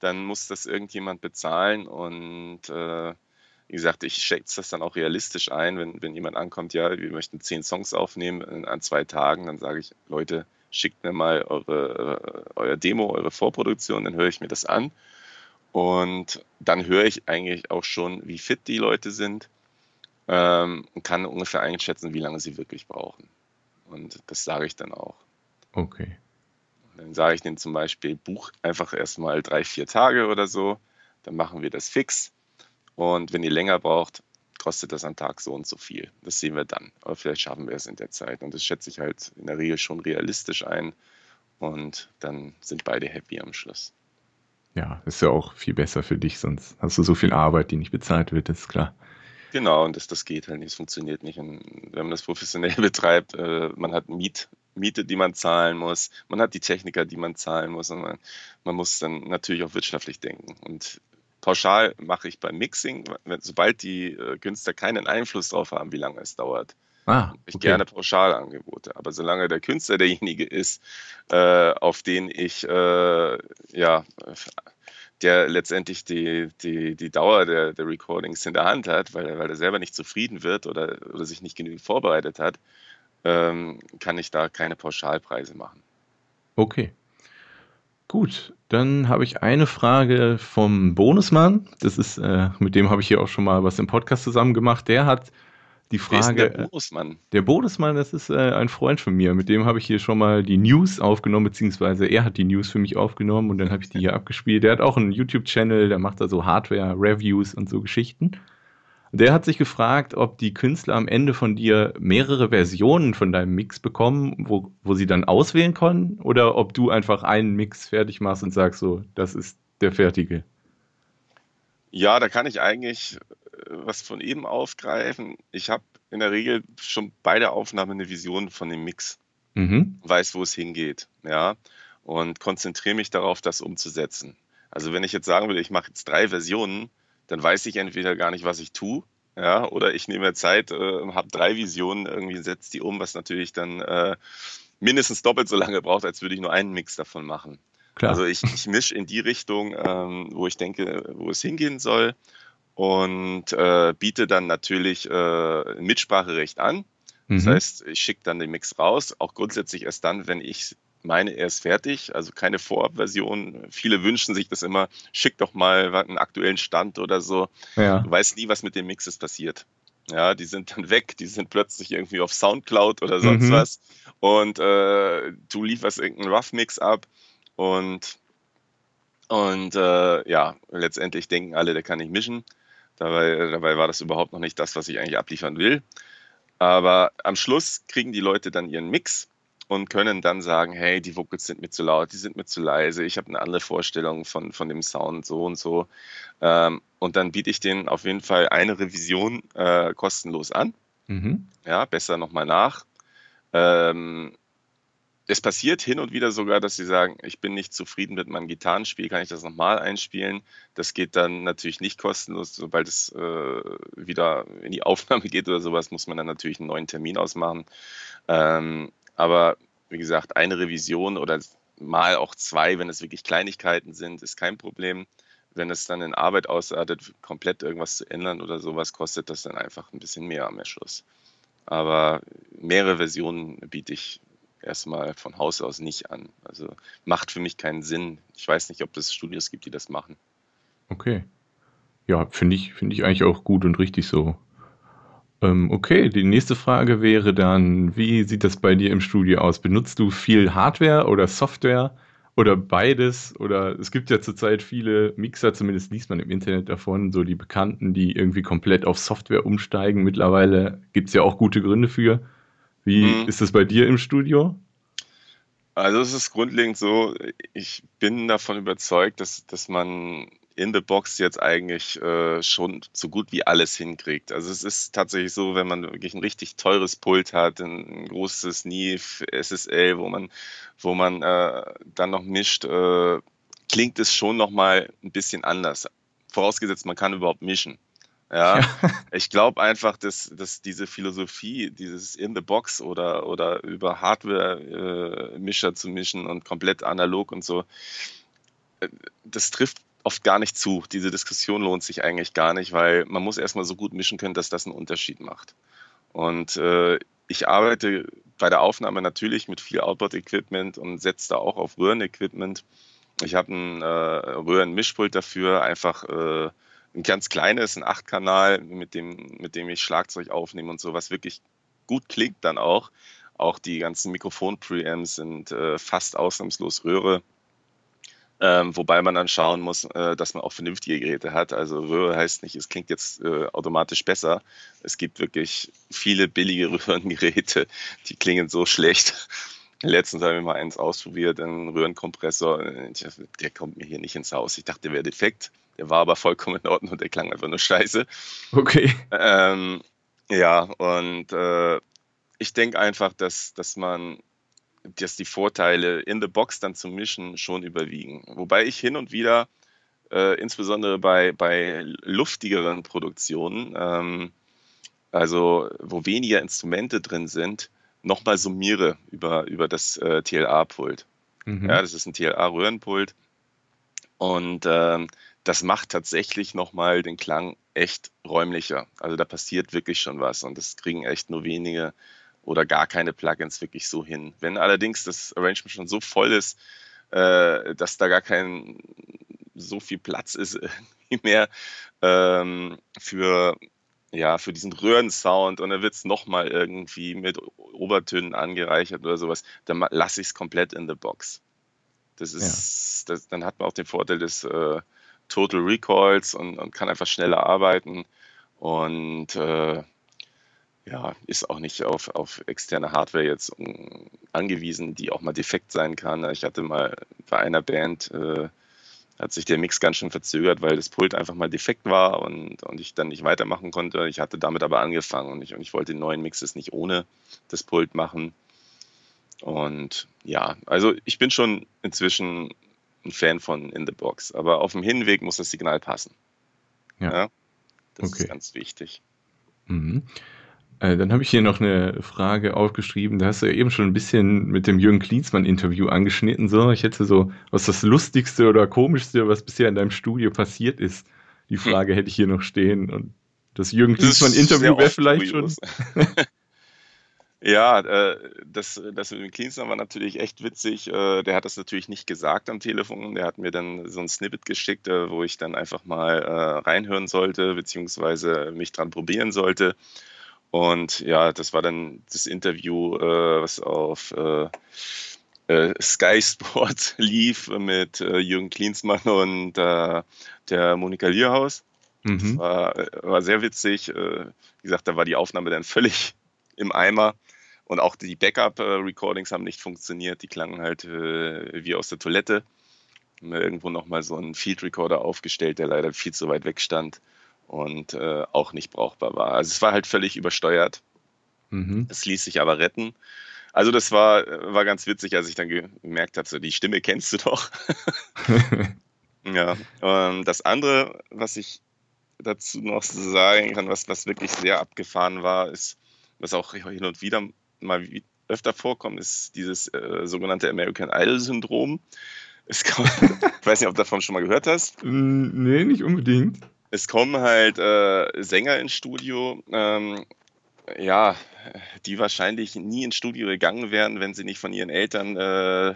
dann muss das irgendjemand bezahlen und äh, wie gesagt, ich schätze das dann auch realistisch ein, wenn, wenn jemand ankommt, ja, wir möchten zehn Songs aufnehmen an zwei Tagen, dann sage ich, Leute, schickt mir mal eure, äh, euer Demo, eure Vorproduktion, dann höre ich mir das an und dann höre ich eigentlich auch schon, wie fit die Leute sind ähm, und kann ungefähr einschätzen, wie lange sie wirklich brauchen. Und das sage ich dann auch.
Okay.
Dann sage ich denen zum Beispiel, buch einfach erstmal drei, vier Tage oder so. Dann machen wir das fix. Und wenn ihr länger braucht, kostet das am Tag so und so viel. Das sehen wir dann. Aber vielleicht schaffen wir es in der Zeit. Und das schätze ich halt in der Regel schon realistisch ein. Und dann sind beide happy am Schluss.
Ja, ist ja auch viel besser für dich, sonst hast du so viel Arbeit, die nicht bezahlt wird, ist klar.
Genau, und das, das geht halt nicht, es funktioniert nicht. Und wenn man das professionell [LAUGHS] betreibt, äh, man hat Miet, Miete, die man zahlen muss, man hat die Techniker, die man zahlen muss und man, man muss dann natürlich auch wirtschaftlich denken. Und pauschal mache ich beim Mixing, sobald die äh, Künstler keinen Einfluss darauf haben, wie lange es dauert. Ah, ich okay. gerne Pauschalangebote. Aber solange der Künstler derjenige ist, äh, auf den ich äh, ja der letztendlich die, die, die Dauer der, der Recordings in der Hand hat, weil, weil er selber nicht zufrieden wird oder, oder sich nicht genügend vorbereitet hat, ähm, kann ich da keine Pauschalpreise machen.
Okay. Gut, dann habe ich eine Frage vom Bonusmann. Das ist, äh, mit dem habe ich hier auch schon mal was im Podcast zusammen gemacht. Der hat die Frage.
der Bonusmann?
Der Bonusmann, das ist äh, ein Freund von mir. Mit dem habe ich hier schon mal die News aufgenommen, beziehungsweise er hat die News für mich aufgenommen und dann habe ich die hier abgespielt. Der hat auch einen YouTube-Channel, der macht da so Hardware-Reviews und so Geschichten. Der hat sich gefragt, ob die Künstler am Ende von dir mehrere Versionen von deinem Mix bekommen, wo, wo sie dann auswählen können, oder ob du einfach einen Mix fertig machst und sagst so, das ist der fertige.
Ja, da kann ich eigentlich was von eben aufgreifen. Ich habe in der Regel schon bei der Aufnahme eine Vision von dem Mix. Mhm. Weiß, wo es hingeht, ja, und konzentriere mich darauf, das umzusetzen. Also wenn ich jetzt sagen würde, ich mache jetzt drei Versionen, dann weiß ich entweder gar nicht, was ich tue, ja, oder ich nehme Zeit, äh, habe drei Visionen, irgendwie setze die um, was natürlich dann äh, mindestens doppelt so lange braucht, als würde ich nur einen Mix davon machen. Klar. Also ich, ich mische in die Richtung, ähm, wo ich denke, wo es hingehen soll und äh, biete dann natürlich äh, Mitspracherecht an. Das mhm. heißt, ich schicke dann den Mix raus, auch grundsätzlich erst dann, wenn ich meine, er ist fertig, also keine Vorabversion. Viele wünschen sich das immer, schick doch mal einen aktuellen Stand oder so. Ja. Du weißt nie, was mit den Mixes passiert. Ja, die sind dann weg, die sind plötzlich irgendwie auf Soundcloud oder sonst mhm. was. Und äh, du lieferst irgendeinen Rough Mix ab und Und äh, ja, letztendlich denken alle, der kann nicht mischen. Dabei, dabei war das überhaupt noch nicht das, was ich eigentlich abliefern will. Aber am Schluss kriegen die Leute dann ihren Mix und können dann sagen, hey, die Vocals sind mir zu laut, die sind mir zu leise, ich habe eine andere Vorstellung von, von dem Sound, so und so. Ähm, und dann biete ich denen auf jeden Fall eine Revision äh, kostenlos an. Mhm. Ja, besser nochmal nach. Ähm, es passiert hin und wieder sogar, dass sie sagen, ich bin nicht zufrieden mit meinem Gitarrenspiel, kann ich das nochmal einspielen? Das geht dann natürlich nicht kostenlos. Sobald es äh, wieder in die [LAUGHS] Aufnahme geht oder sowas, muss man dann natürlich einen neuen Termin ausmachen. Ähm, aber wie gesagt, eine Revision oder mal auch zwei, wenn es wirklich Kleinigkeiten sind, ist kein Problem. Wenn es dann in Arbeit ausartet, komplett irgendwas zu ändern oder sowas, kostet das dann einfach ein bisschen mehr am Schluss. Aber mehrere Versionen biete ich erstmal von Haus aus nicht an. Also macht für mich keinen Sinn. Ich weiß nicht, ob es Studios gibt, die das machen.
Okay. Ja, finde ich, finde ich eigentlich auch gut und richtig so. Ähm, okay, die nächste Frage wäre dann, wie sieht das bei dir im Studio aus? Benutzt du viel Hardware oder Software oder beides? Oder es gibt ja zurzeit viele Mixer, zumindest liest man im Internet davon, so die Bekannten, die irgendwie komplett auf Software umsteigen. Mittlerweile gibt es ja auch gute Gründe für. Wie mhm. ist das bei dir im Studio?
Also es ist grundlegend so, ich bin davon überzeugt, dass, dass man in the Box jetzt eigentlich äh, schon so gut wie alles hinkriegt. Also es ist tatsächlich so, wenn man wirklich ein richtig teures Pult hat, ein, ein großes Neve SSL, wo man, wo man äh, dann noch mischt, äh, klingt es schon nochmal ein bisschen anders. Vorausgesetzt, man kann überhaupt mischen. Ja, ja. ich glaube einfach, dass, dass diese Philosophie, dieses in the box oder, oder über Hardware-Mischer äh, zu mischen und komplett analog und so, äh, das trifft oft gar nicht zu. Diese Diskussion lohnt sich eigentlich gar nicht, weil man muss erstmal so gut mischen können, dass das einen Unterschied macht. Und äh, ich arbeite bei der Aufnahme natürlich mit viel Outboard-Equipment und setze da auch auf Röhren-Equipment. Ich habe ein äh, Röhren-Mischpult dafür, einfach äh, ein ganz kleines, ein Achtkanal, mit dem, mit dem ich Schlagzeug aufnehme und so, was wirklich gut klingt dann auch. Auch die ganzen Mikrofon-Preamps sind äh, fast ausnahmslos Röhre. Ähm, wobei man dann schauen muss, äh, dass man auch vernünftige Geräte hat. Also Röhre heißt nicht, es klingt jetzt äh, automatisch besser. Es gibt wirklich viele billige [LAUGHS] Röhrengeräte, die klingen so schlecht. Letztens habe ich mal eins ausprobiert, einen Röhrenkompressor. Der kommt mir hier nicht ins Haus. Ich dachte, der wäre defekt. Der war aber vollkommen in Ordnung und der klang einfach nur scheiße.
Okay.
Ähm, ja, und äh, ich denke einfach, dass, dass man, dass die Vorteile in the Box dann zu mischen schon überwiegen. Wobei ich hin und wieder, äh, insbesondere bei, bei luftigeren Produktionen, ähm, also wo weniger Instrumente drin sind, nochmal summiere über, über das äh, TLA-Pult. Mhm. Ja, das ist ein TLA-Röhrenpult. Und ähm, das macht tatsächlich nochmal den Klang echt räumlicher. Also da passiert wirklich schon was und das kriegen echt nur wenige oder gar keine Plugins wirklich so hin. Wenn allerdings das Arrangement schon so voll ist, äh, dass da gar kein so viel Platz ist [LAUGHS] mehr ähm, für ja, für diesen Röhrensound und dann wird es nochmal irgendwie mit Obertönen angereichert oder sowas, dann lasse ich es komplett in the box. Das ist, ja. das, dann hat man auch den Vorteil des äh, Total Recalls und, und, kann einfach schneller arbeiten und äh, ja, ist auch nicht auf, auf externe Hardware jetzt angewiesen, die auch mal defekt sein kann. Ich hatte mal bei einer Band äh, hat sich der Mix ganz schön verzögert, weil das Pult einfach mal defekt war und, und ich dann nicht weitermachen konnte. Ich hatte damit aber angefangen und ich, und ich wollte den neuen Mixes nicht ohne das Pult machen. Und ja, also ich bin schon inzwischen ein Fan von In the Box, aber auf dem Hinweg muss das Signal passen. Ja. ja das okay. ist ganz wichtig.
Mhm. Äh, dann habe ich hier noch eine Frage aufgeschrieben. Da hast du ja eben schon ein bisschen mit dem Jürgen Klinsmann-Interview angeschnitten. So, ich hätte so, was das Lustigste oder Komischste, was bisher in deinem Studio passiert ist. Die hm. Frage hm. hätte ich hier noch stehen. Und das Jürgen Klinsmann-Interview wäre vielleicht schon. [LAUGHS]
ja, äh, das, das mit dem Klinsmann war natürlich echt witzig. Äh, der hat das natürlich nicht gesagt am Telefon. Der hat mir dann so ein Snippet geschickt, äh, wo ich dann einfach mal reinhören sollte, beziehungsweise mich dran probieren sollte. Und ja, das war dann das Interview, äh, was auf äh, äh, Sky [LAUGHS] Sport lief mit äh, Jürgen Klinsmann und äh, der Monika Lierhaus. Mhm. Das war, war sehr witzig. Äh, wie gesagt, da war die Aufnahme dann völlig [LAUGHS] im Eimer. Und auch die Backup-Recordings haben nicht funktioniert. Die klangen halt äh, wie aus der Toilette. Haben wir irgendwo nochmal so einen Field Recorder aufgestellt, der leider viel zu weit weg stand und äh, auch nicht brauchbar war. Also es war halt völlig übersteuert. Mhm. Es ließ sich aber retten. Also das war, war ganz witzig, als ich dann gemerkt habe, so die Stimme kennst du doch. [LAUGHS] ja. Und das andere, was ich dazu noch sagen kann, was, was wirklich sehr abgefahren war, ist, was auch hin und wieder mal öfter vorkommt, ist dieses äh, sogenannte American Idol-Syndrom. [LAUGHS] ich weiß nicht, ob du davon schon mal gehört hast.
Nee, nicht unbedingt.
Es kommen halt äh, Sänger ins Studio, ähm, ja, die wahrscheinlich nie ins Studio gegangen wären, wenn sie nicht von ihren Eltern äh,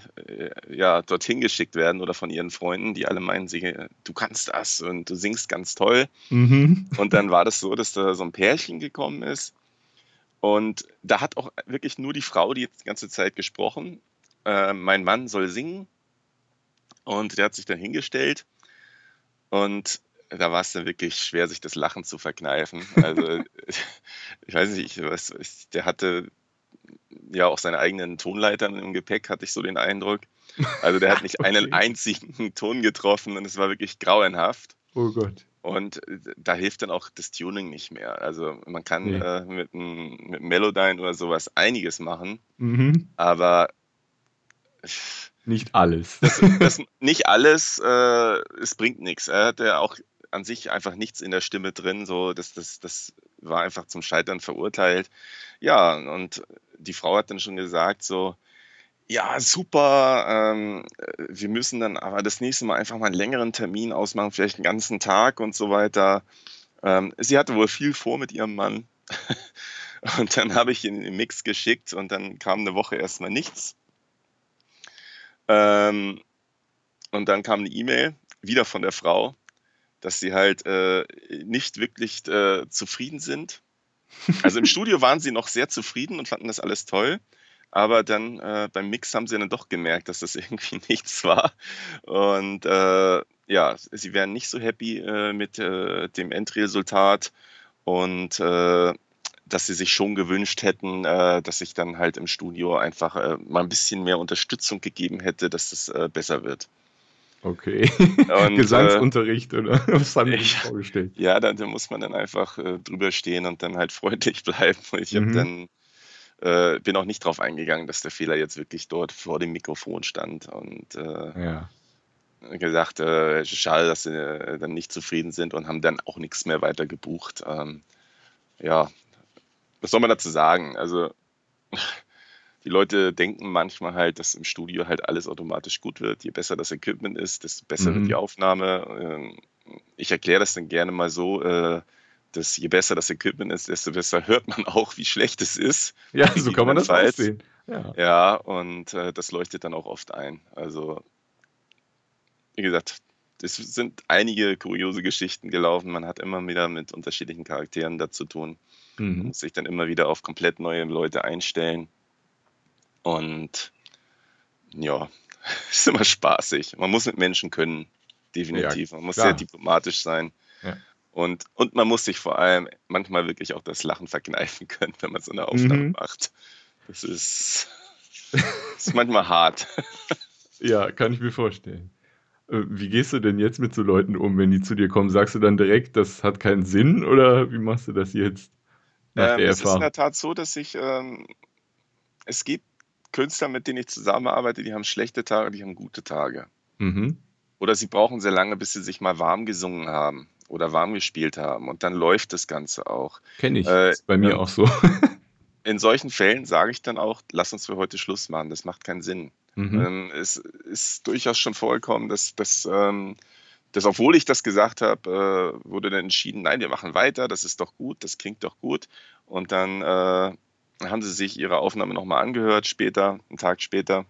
ja, dorthin geschickt werden oder von ihren Freunden, die alle meinen, sie, du kannst das und du singst ganz toll. Mhm. Und dann war das so, dass da so ein Pärchen gekommen ist. Und da hat auch wirklich nur die Frau die ganze Zeit gesprochen. Äh, mein Mann soll singen. Und der hat sich dann hingestellt. Und da war es dann wirklich schwer, sich das Lachen zu verkneifen. Also, [LAUGHS] ich weiß nicht, was, der hatte ja auch seine eigenen Tonleitern im Gepäck, hatte ich so den Eindruck. Also, der hat nicht [LAUGHS] okay. einen einzigen Ton getroffen und es war wirklich grauenhaft.
Oh Gott.
Und da hilft dann auch das Tuning nicht mehr. Also man kann nee. äh, mit, einem, mit Melodyne oder sowas einiges machen, mhm. aber
nicht alles.
Das, das, [LAUGHS] nicht alles, äh, es bringt nichts. Er hatte auch an sich einfach nichts in der Stimme drin. So, das, das, das war einfach zum Scheitern verurteilt. Ja, und die Frau hat dann schon gesagt, so, ja, super. Ähm, wir müssen dann aber das nächste Mal einfach mal einen längeren Termin ausmachen, vielleicht einen ganzen Tag und so weiter. Ähm, sie hatte wohl viel vor mit ihrem Mann. [LAUGHS] und dann habe ich ihn den Mix geschickt und dann kam eine Woche erstmal nichts. Ähm, und dann kam eine E-Mail, wieder von der Frau, dass sie halt äh, nicht wirklich äh, zufrieden sind. Also im Studio waren sie noch sehr zufrieden und fanden das alles toll. Aber dann äh, beim Mix haben sie dann doch gemerkt, dass das [LAUGHS] irgendwie nichts war. Und äh, ja, sie wären nicht so happy äh, mit äh, dem Endresultat und dass sie sich schon gewünscht hätten, dass ich dann halt im Studio einfach mal ein bisschen mehr Unterstützung gegeben hätte, dass das besser wird.
Okay. Und, [LAUGHS] Gesangsunterricht äh, oder [LAUGHS] was haben die sich vorgestellt? [LAUGHS]
Ja, da, da, muss man dann einfach äh, drüber stehen und dann halt freundlich bleiben. Ich mhm. dann äh, bin auch nicht drauf eingegangen, dass der Fehler jetzt wirklich dort vor dem Mikrofon stand und äh, ja. gesagt, äh, schade, dass sie äh, dann nicht zufrieden sind und haben dann auch nichts mehr weiter gebucht. Ähm, ja, was soll man dazu sagen? Also die Leute denken manchmal halt, dass im Studio halt alles automatisch gut wird. Je besser das Equipment ist, desto besser mhm. wird die Aufnahme. Ähm, ich erkläre das dann gerne mal so, äh, dass je besser das Equipment ist, desto besser [LAUGHS] hört man auch, wie schlecht es ist. [LAUGHS]
Ja, [LAUGHS] so kann man das auch sehen.
Ja, ja und äh, das leuchtet dann auch oft ein. Also, wie gesagt, es sind einige kuriose Geschichten gelaufen. Man hat immer wieder mit unterschiedlichen Charakteren da zu tun. Mhm. Man muss sich dann immer wieder auf komplett neue Leute einstellen. Und ja, [LAUGHS] ist immer spaßig. Man muss mit Menschen können, definitiv. Man muss sehr diplomatisch sein. Ja. Und, und man muss sich vor allem manchmal wirklich auch das Lachen verkneifen können, wenn man so eine Aufnahme mhm. macht. Das ist, das [LAUGHS] ist manchmal hart. [LAUGHS]
Ja, kann ich mir vorstellen. Äh, wie gehst du denn jetzt mit so Leuten um, wenn die zu dir kommen? Sagst du dann direkt, das hat keinen Sinn oder wie machst du das jetzt?
Nach ähm, der es ist in der Tat so, dass ich, ähm, es gibt Künstler, mit denen ich zusammenarbeite, die haben schlechte Tage, die haben gute Tage. Mhm. Oder sie brauchen sehr lange, bis sie sich mal warm gesungen haben oder warm gespielt haben. Und dann läuft das Ganze auch.
Kenne ich. Äh, ist bei mir ähm, auch so. [LAUGHS]
in solchen Fällen sage ich dann auch, lass uns für heute Schluss machen. Das macht keinen Sinn. Mhm. Ähm, es ist durchaus schon vorgekommen, dass, dass, ähm, dass obwohl ich das gesagt habe, äh, wurde dann entschieden, nein, wir machen weiter, das ist doch gut, das klingt doch gut. Und dann äh, haben sie sich ihre Aufnahme nochmal angehört, später, einen Tag später,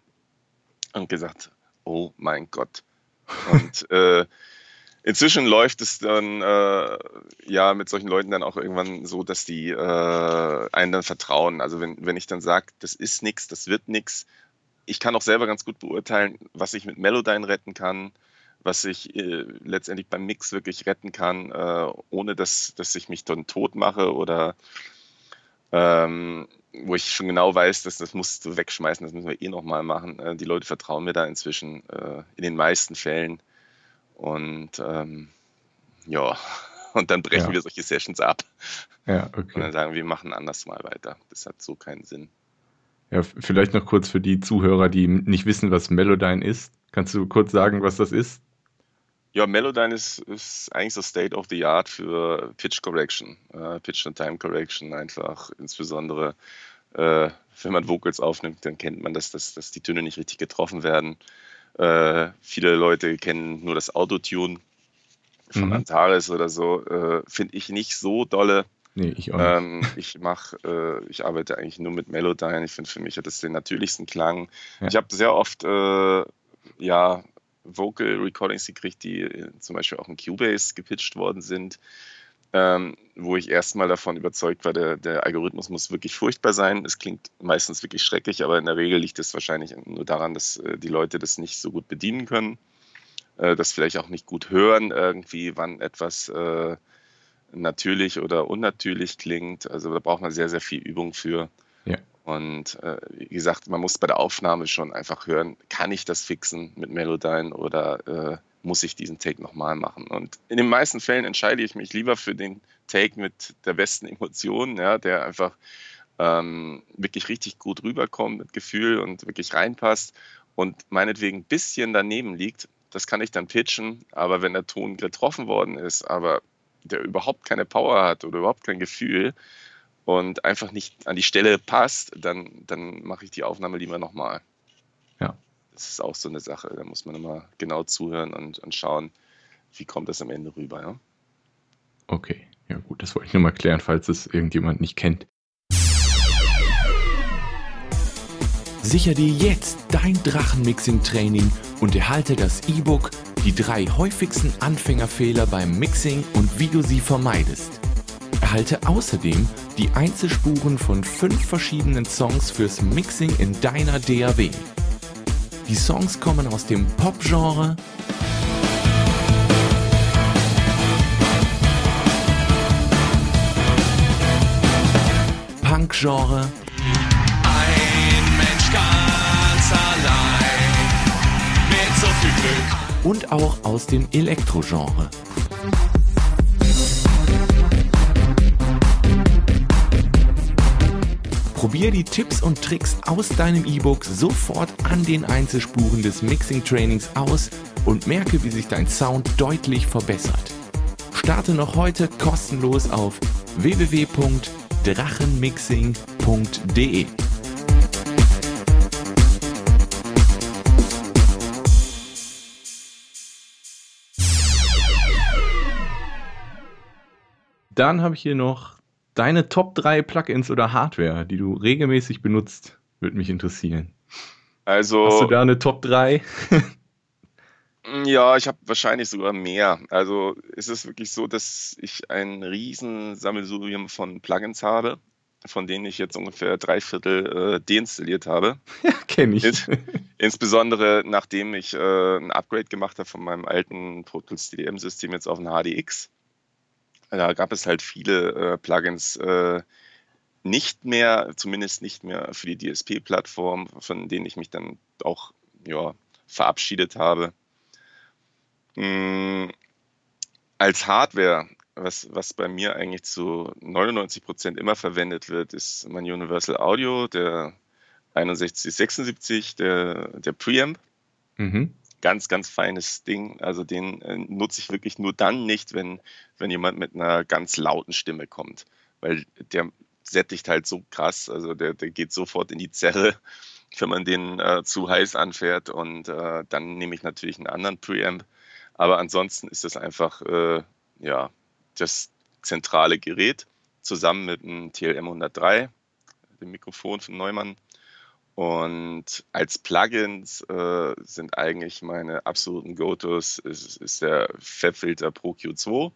und gesagt, oh mein Gott. Und [LAUGHS] äh, inzwischen läuft es dann äh, ja mit solchen Leuten dann auch irgendwann so, dass die äh, einen dann vertrauen. Also wenn, wenn ich dann sage, das ist nichts, das wird nichts, ich kann auch selber ganz gut beurteilen, was ich mit Melodyne retten kann, was ich äh, letztendlich beim Mix wirklich retten kann, äh, ohne dass, dass ich mich dann tot mache oder ähm, wo ich schon genau weiß, dass das musst du wegschmeißen, das müssen wir eh nochmal machen. Äh, die Leute vertrauen mir da inzwischen äh, in den meisten Fällen. Und ähm, ja, [LAUGHS] und dann brechen ja. wir solche Sessions ab. Ja, [LAUGHS] okay. Und dann sagen wir, wir machen anders mal weiter. Das hat so keinen Sinn.
Ja, vielleicht noch kurz für die Zuhörer, die nicht wissen, was Melodyne ist. Kannst du kurz sagen, was das ist?
Ja, Melodyne ist, ist eigentlich so State of the Art für Pitch Correction, äh, Pitch and Time Correction einfach. Insbesondere, äh, wenn man Vocals aufnimmt, dann kennt man das, dass, dass die Töne nicht richtig getroffen werden. Äh, viele Leute kennen nur das Autotune von mhm. Antares oder so. Äh, Finde ich nicht so dolle. Nee, ich auch nicht. Ähm, ich mache, äh, ich arbeite eigentlich nur mit Melodyne. Ich finde, für mich hat das den natürlichsten Klang. Ja. Ich habe sehr oft, äh, ja, Vocal Recordings gekriegt, die äh, zum Beispiel auch in Cubase gepitcht worden sind, ähm, wo ich erstmal davon überzeugt war, der, der, Algorithmus muss wirklich furchtbar sein. Es klingt meistens wirklich schrecklich, aber in der Regel liegt es wahrscheinlich nur daran, dass äh, die Leute das nicht so gut bedienen können, äh, das vielleicht auch nicht gut hören, irgendwie, wann etwas äh, natürlich oder unnatürlich klingt. Also da braucht man sehr, sehr viel Übung für. Und äh, wie gesagt, man muss bei der Aufnahme schon einfach hören, kann ich das fixen mit Melodyne oder äh, muss ich diesen Take nochmal machen? Und in den meisten Fällen entscheide ich mich lieber für den Take mit der besten Emotion, ja, der einfach ähm, wirklich richtig gut rüberkommt mit Gefühl und wirklich reinpasst und meinetwegen ein bisschen daneben liegt. Das kann ich dann pitchen, aber wenn der Ton getroffen worden ist, aber der überhaupt keine Power hat oder überhaupt kein Gefühl, und einfach nicht an die Stelle passt, dann, dann mache ich die Aufnahme lieber nochmal. Ja. Das ist auch so eine Sache. Da muss man immer genau zuhören und, und schauen, wie kommt das am Ende rüber. Ja?
Okay, ja gut, das wollte ich nur mal klären, falls es irgendjemand nicht kennt. Sicher dir jetzt dein Drachenmixing-Training und erhalte das E-Book Die drei häufigsten Anfängerfehler beim Mixing und wie du sie vermeidest. Erhalte außerdem die Einzelspuren von fünf verschiedenen Songs fürs Mixing in deiner DAW. Die Songs kommen aus dem Pop-Genre, Punk-Genre, so und auch aus dem Elektro-Genre. Probier die Tipps und Tricks aus deinem E-Book sofort an den Einzelspuren des Mixing-Trainings aus und merke, wie sich dein Sound deutlich verbessert. Starte noch heute kostenlos auf www.drachenmixing.de. Dann habe ich hier noch Deine Top 3 Plugins oder Hardware, die du regelmäßig benutzt, würde mich interessieren. Also. Hast du da eine Top 3? [LAUGHS]
ja, ich habe wahrscheinlich sogar mehr. Also es ist wirklich so, dass ich ein riesen Sammelsurium von Plugins habe, von denen ich jetzt ungefähr drei Viertel äh, deinstalliert habe. [LAUGHS]
Ja, kenne ich.
Ins insbesondere nachdem ich äh, ein Upgrade gemacht habe von meinem alten Pro Tools DDM-System jetzt auf ein HDX da gab es halt viele äh, Plugins äh, nicht mehr, zumindest nicht mehr für die DSP-Plattform, von denen ich mich dann auch ja, verabschiedet habe. Mhm. Als Hardware, was, was bei mir eigentlich zu 99 Prozent immer verwendet wird, ist mein Universal Audio, der 6176, der, der Preamp. Mhm ganz, ganz feines Ding. Also den äh, nutze ich wirklich nur dann nicht, wenn, wenn jemand mit einer ganz lauten Stimme kommt. Weil der sättigt halt so krass, also der, der geht sofort in die Zerre, [LAUGHS] wenn man den äh, zu heiß anfährt. Und äh, dann nehme ich natürlich einen anderen Preamp. Aber ansonsten ist das einfach äh, ja, das zentrale Gerät zusammen mit einem TLM 103, dem Mikrofon von Neumann und als Plugins äh, sind eigentlich meine absoluten Go-Tos ist, ist der Fabfilter Pro Q2.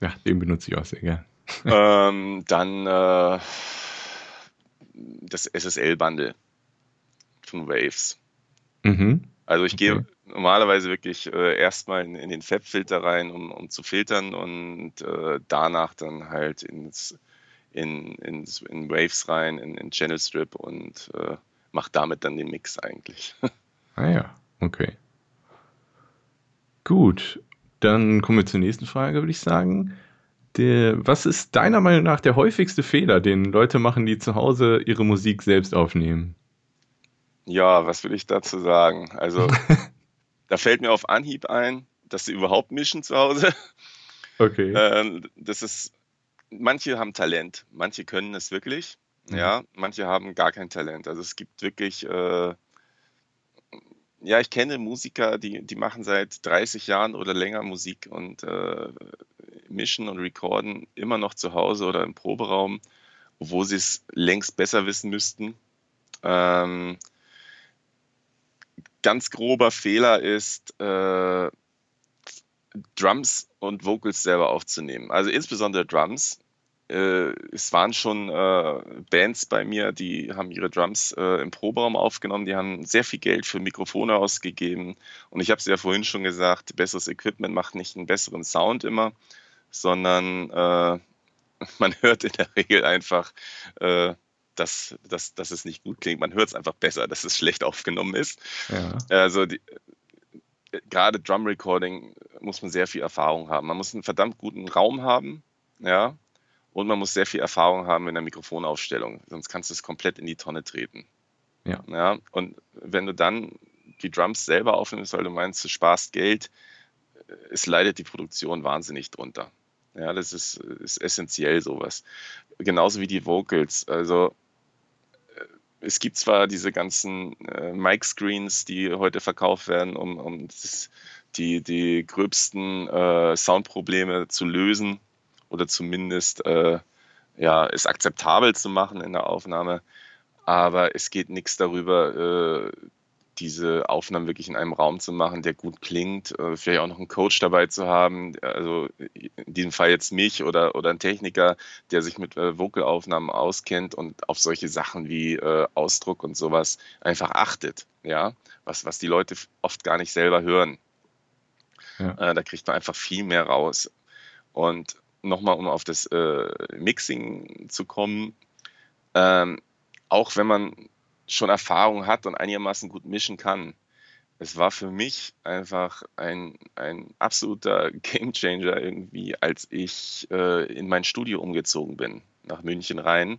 Ja, den benutze ich auch sehr gern. [LAUGHS]
ähm, dann äh, das SSL-Bundle von Waves. Mhm. Also ich gehe normalerweise wirklich äh, erstmal in, in, den Fab-Filter rein, um, um, zu filtern und äh, danach dann halt ins, in, ins, in Waves rein, in, in Channel Strip und äh, mache damit dann den Mix eigentlich. [LAUGHS]
Ah ja, okay. Gut, dann kommen wir zur nächsten Frage, würde ich sagen. Der, was ist deiner Meinung nach der häufigste Fehler, den Leute machen, die zu Hause ihre Musik selbst aufnehmen?
Ja, was will ich dazu sagen? Also, [LAUGHS] da fällt mir auf Anhieb ein, dass sie überhaupt mischen zu Hause.
Okay.
Ähm, das ist, manche haben Talent, manche können es wirklich. Ja, manche haben gar kein Talent. Also es gibt wirklich, äh, ja, ich kenne Musiker, die, die machen seit 30 Jahren oder länger Musik und äh, mischen und recorden immer noch zu Hause oder im Proberaum, obwohl sie es längst besser wissen müssten. Ähm, ganz grober Fehler ist, äh, Drums und Vocals selber aufzunehmen. Also insbesondere Drums. Äh, es waren schon äh, Bands bei mir, die haben ihre Drums äh, im Proberaum aufgenommen, die haben sehr viel Geld für Mikrofone ausgegeben. Und ich habe es ja vorhin schon gesagt, besseres Equipment macht nicht einen besseren Sound immer, sondern äh, [LAUGHS] man hört in der Regel einfach äh, dass, dass, dass es nicht gut klingt. Man hört es einfach besser, dass es schlecht aufgenommen ist. Ja. Also die, äh, gerade Drum Recording muss man sehr viel Erfahrung haben. Man muss einen verdammt guten Raum haben, ja, und man muss sehr viel Erfahrung haben in der Mikrofonaufstellung, sonst kannst du es komplett in die Tonne treten. Ja. ja. Und wenn du dann die Drums selber aufnimmst, weil du meinst, du sparst Geld, äh, es leidet die Produktion wahnsinnig drunter. Ja, das ist, ist essentiell sowas. Genauso wie die Vocals. Also es gibt zwar diese ganzen äh, Mic-Screens, die heute verkauft werden, um, um das, die, die gröbsten äh, Soundprobleme zu lösen oder zumindest äh, ja, es akzeptabel zu machen in der Aufnahme. Aber es geht nichts darüber, äh, diese Aufnahmen wirklich in einem Raum zu machen, der gut klingt, äh, vielleicht auch noch einen Coach dabei zu haben, also in diesem Fall jetzt mich oder, oder ein Techniker, der sich mit äh, Vocalaufnahmen auskennt und auf solche Sachen wie äh, Ausdruck und sowas einfach achtet, ja, was, was die Leute oft gar nicht selber hören. Ja. Äh, da kriegt man einfach viel mehr raus. Und nochmal, um auf das äh, Mixing zu kommen, ähm, auch wenn man schon Erfahrung hat und einigermaßen gut mischen kann. Es war für mich einfach ein, ein absoluter Gamechanger irgendwie, als ich äh, in mein Studio umgezogen bin, nach München rein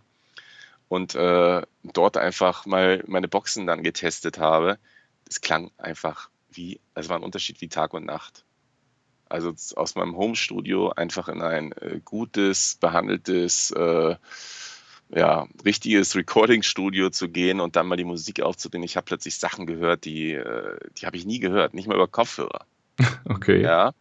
und äh, dort einfach mal meine Boxen dann getestet habe. Es klang einfach wie, es war ein Unterschied wie Tag und Nacht. Also aus meinem Home-Studio einfach in ein äh, gutes, behandeltes, äh, ja, richtiges Recording-Studio zu gehen und dann mal die Musik aufzunehmen. Ich habe plötzlich Sachen gehört, die, äh, die habe ich nie gehört, nicht mal über Kopfhörer. [LAUGHS]
Okay.
Ja.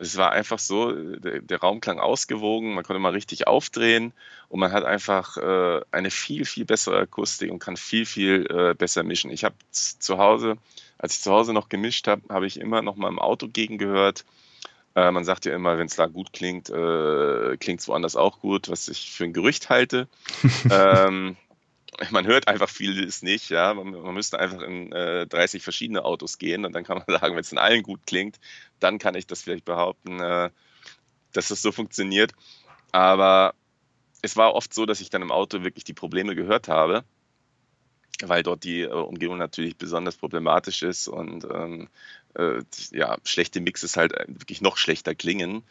Es war einfach so, der, der, Raum klang ausgewogen, man konnte mal richtig aufdrehen und man hat einfach äh, eine viel, viel bessere Akustik und kann viel, viel äh, besser mischen. Ich habe zu Hause, als ich zu Hause noch gemischt habe, habe ich immer noch mal im Auto gegengehört äh, man sagt ja immer, wenn es da gut klingt, äh, klingt es woanders auch gut, was ich für ein Gerücht halte. [LAUGHS] ähm, man hört einfach vieles nicht, ja. Man, man müsste einfach in äh, 30 verschiedene Autos gehen und dann kann man [LAUGHS] sagen, wenn es in allen gut klingt, dann kann ich das vielleicht behaupten, äh, dass das so funktioniert. Aber es war oft so, dass ich dann im Auto wirklich die Probleme gehört habe, weil dort die äh, Umgebung natürlich besonders problematisch ist und ähm, äh, ja, schlechte Mixes halt äh, wirklich noch schlechter klingen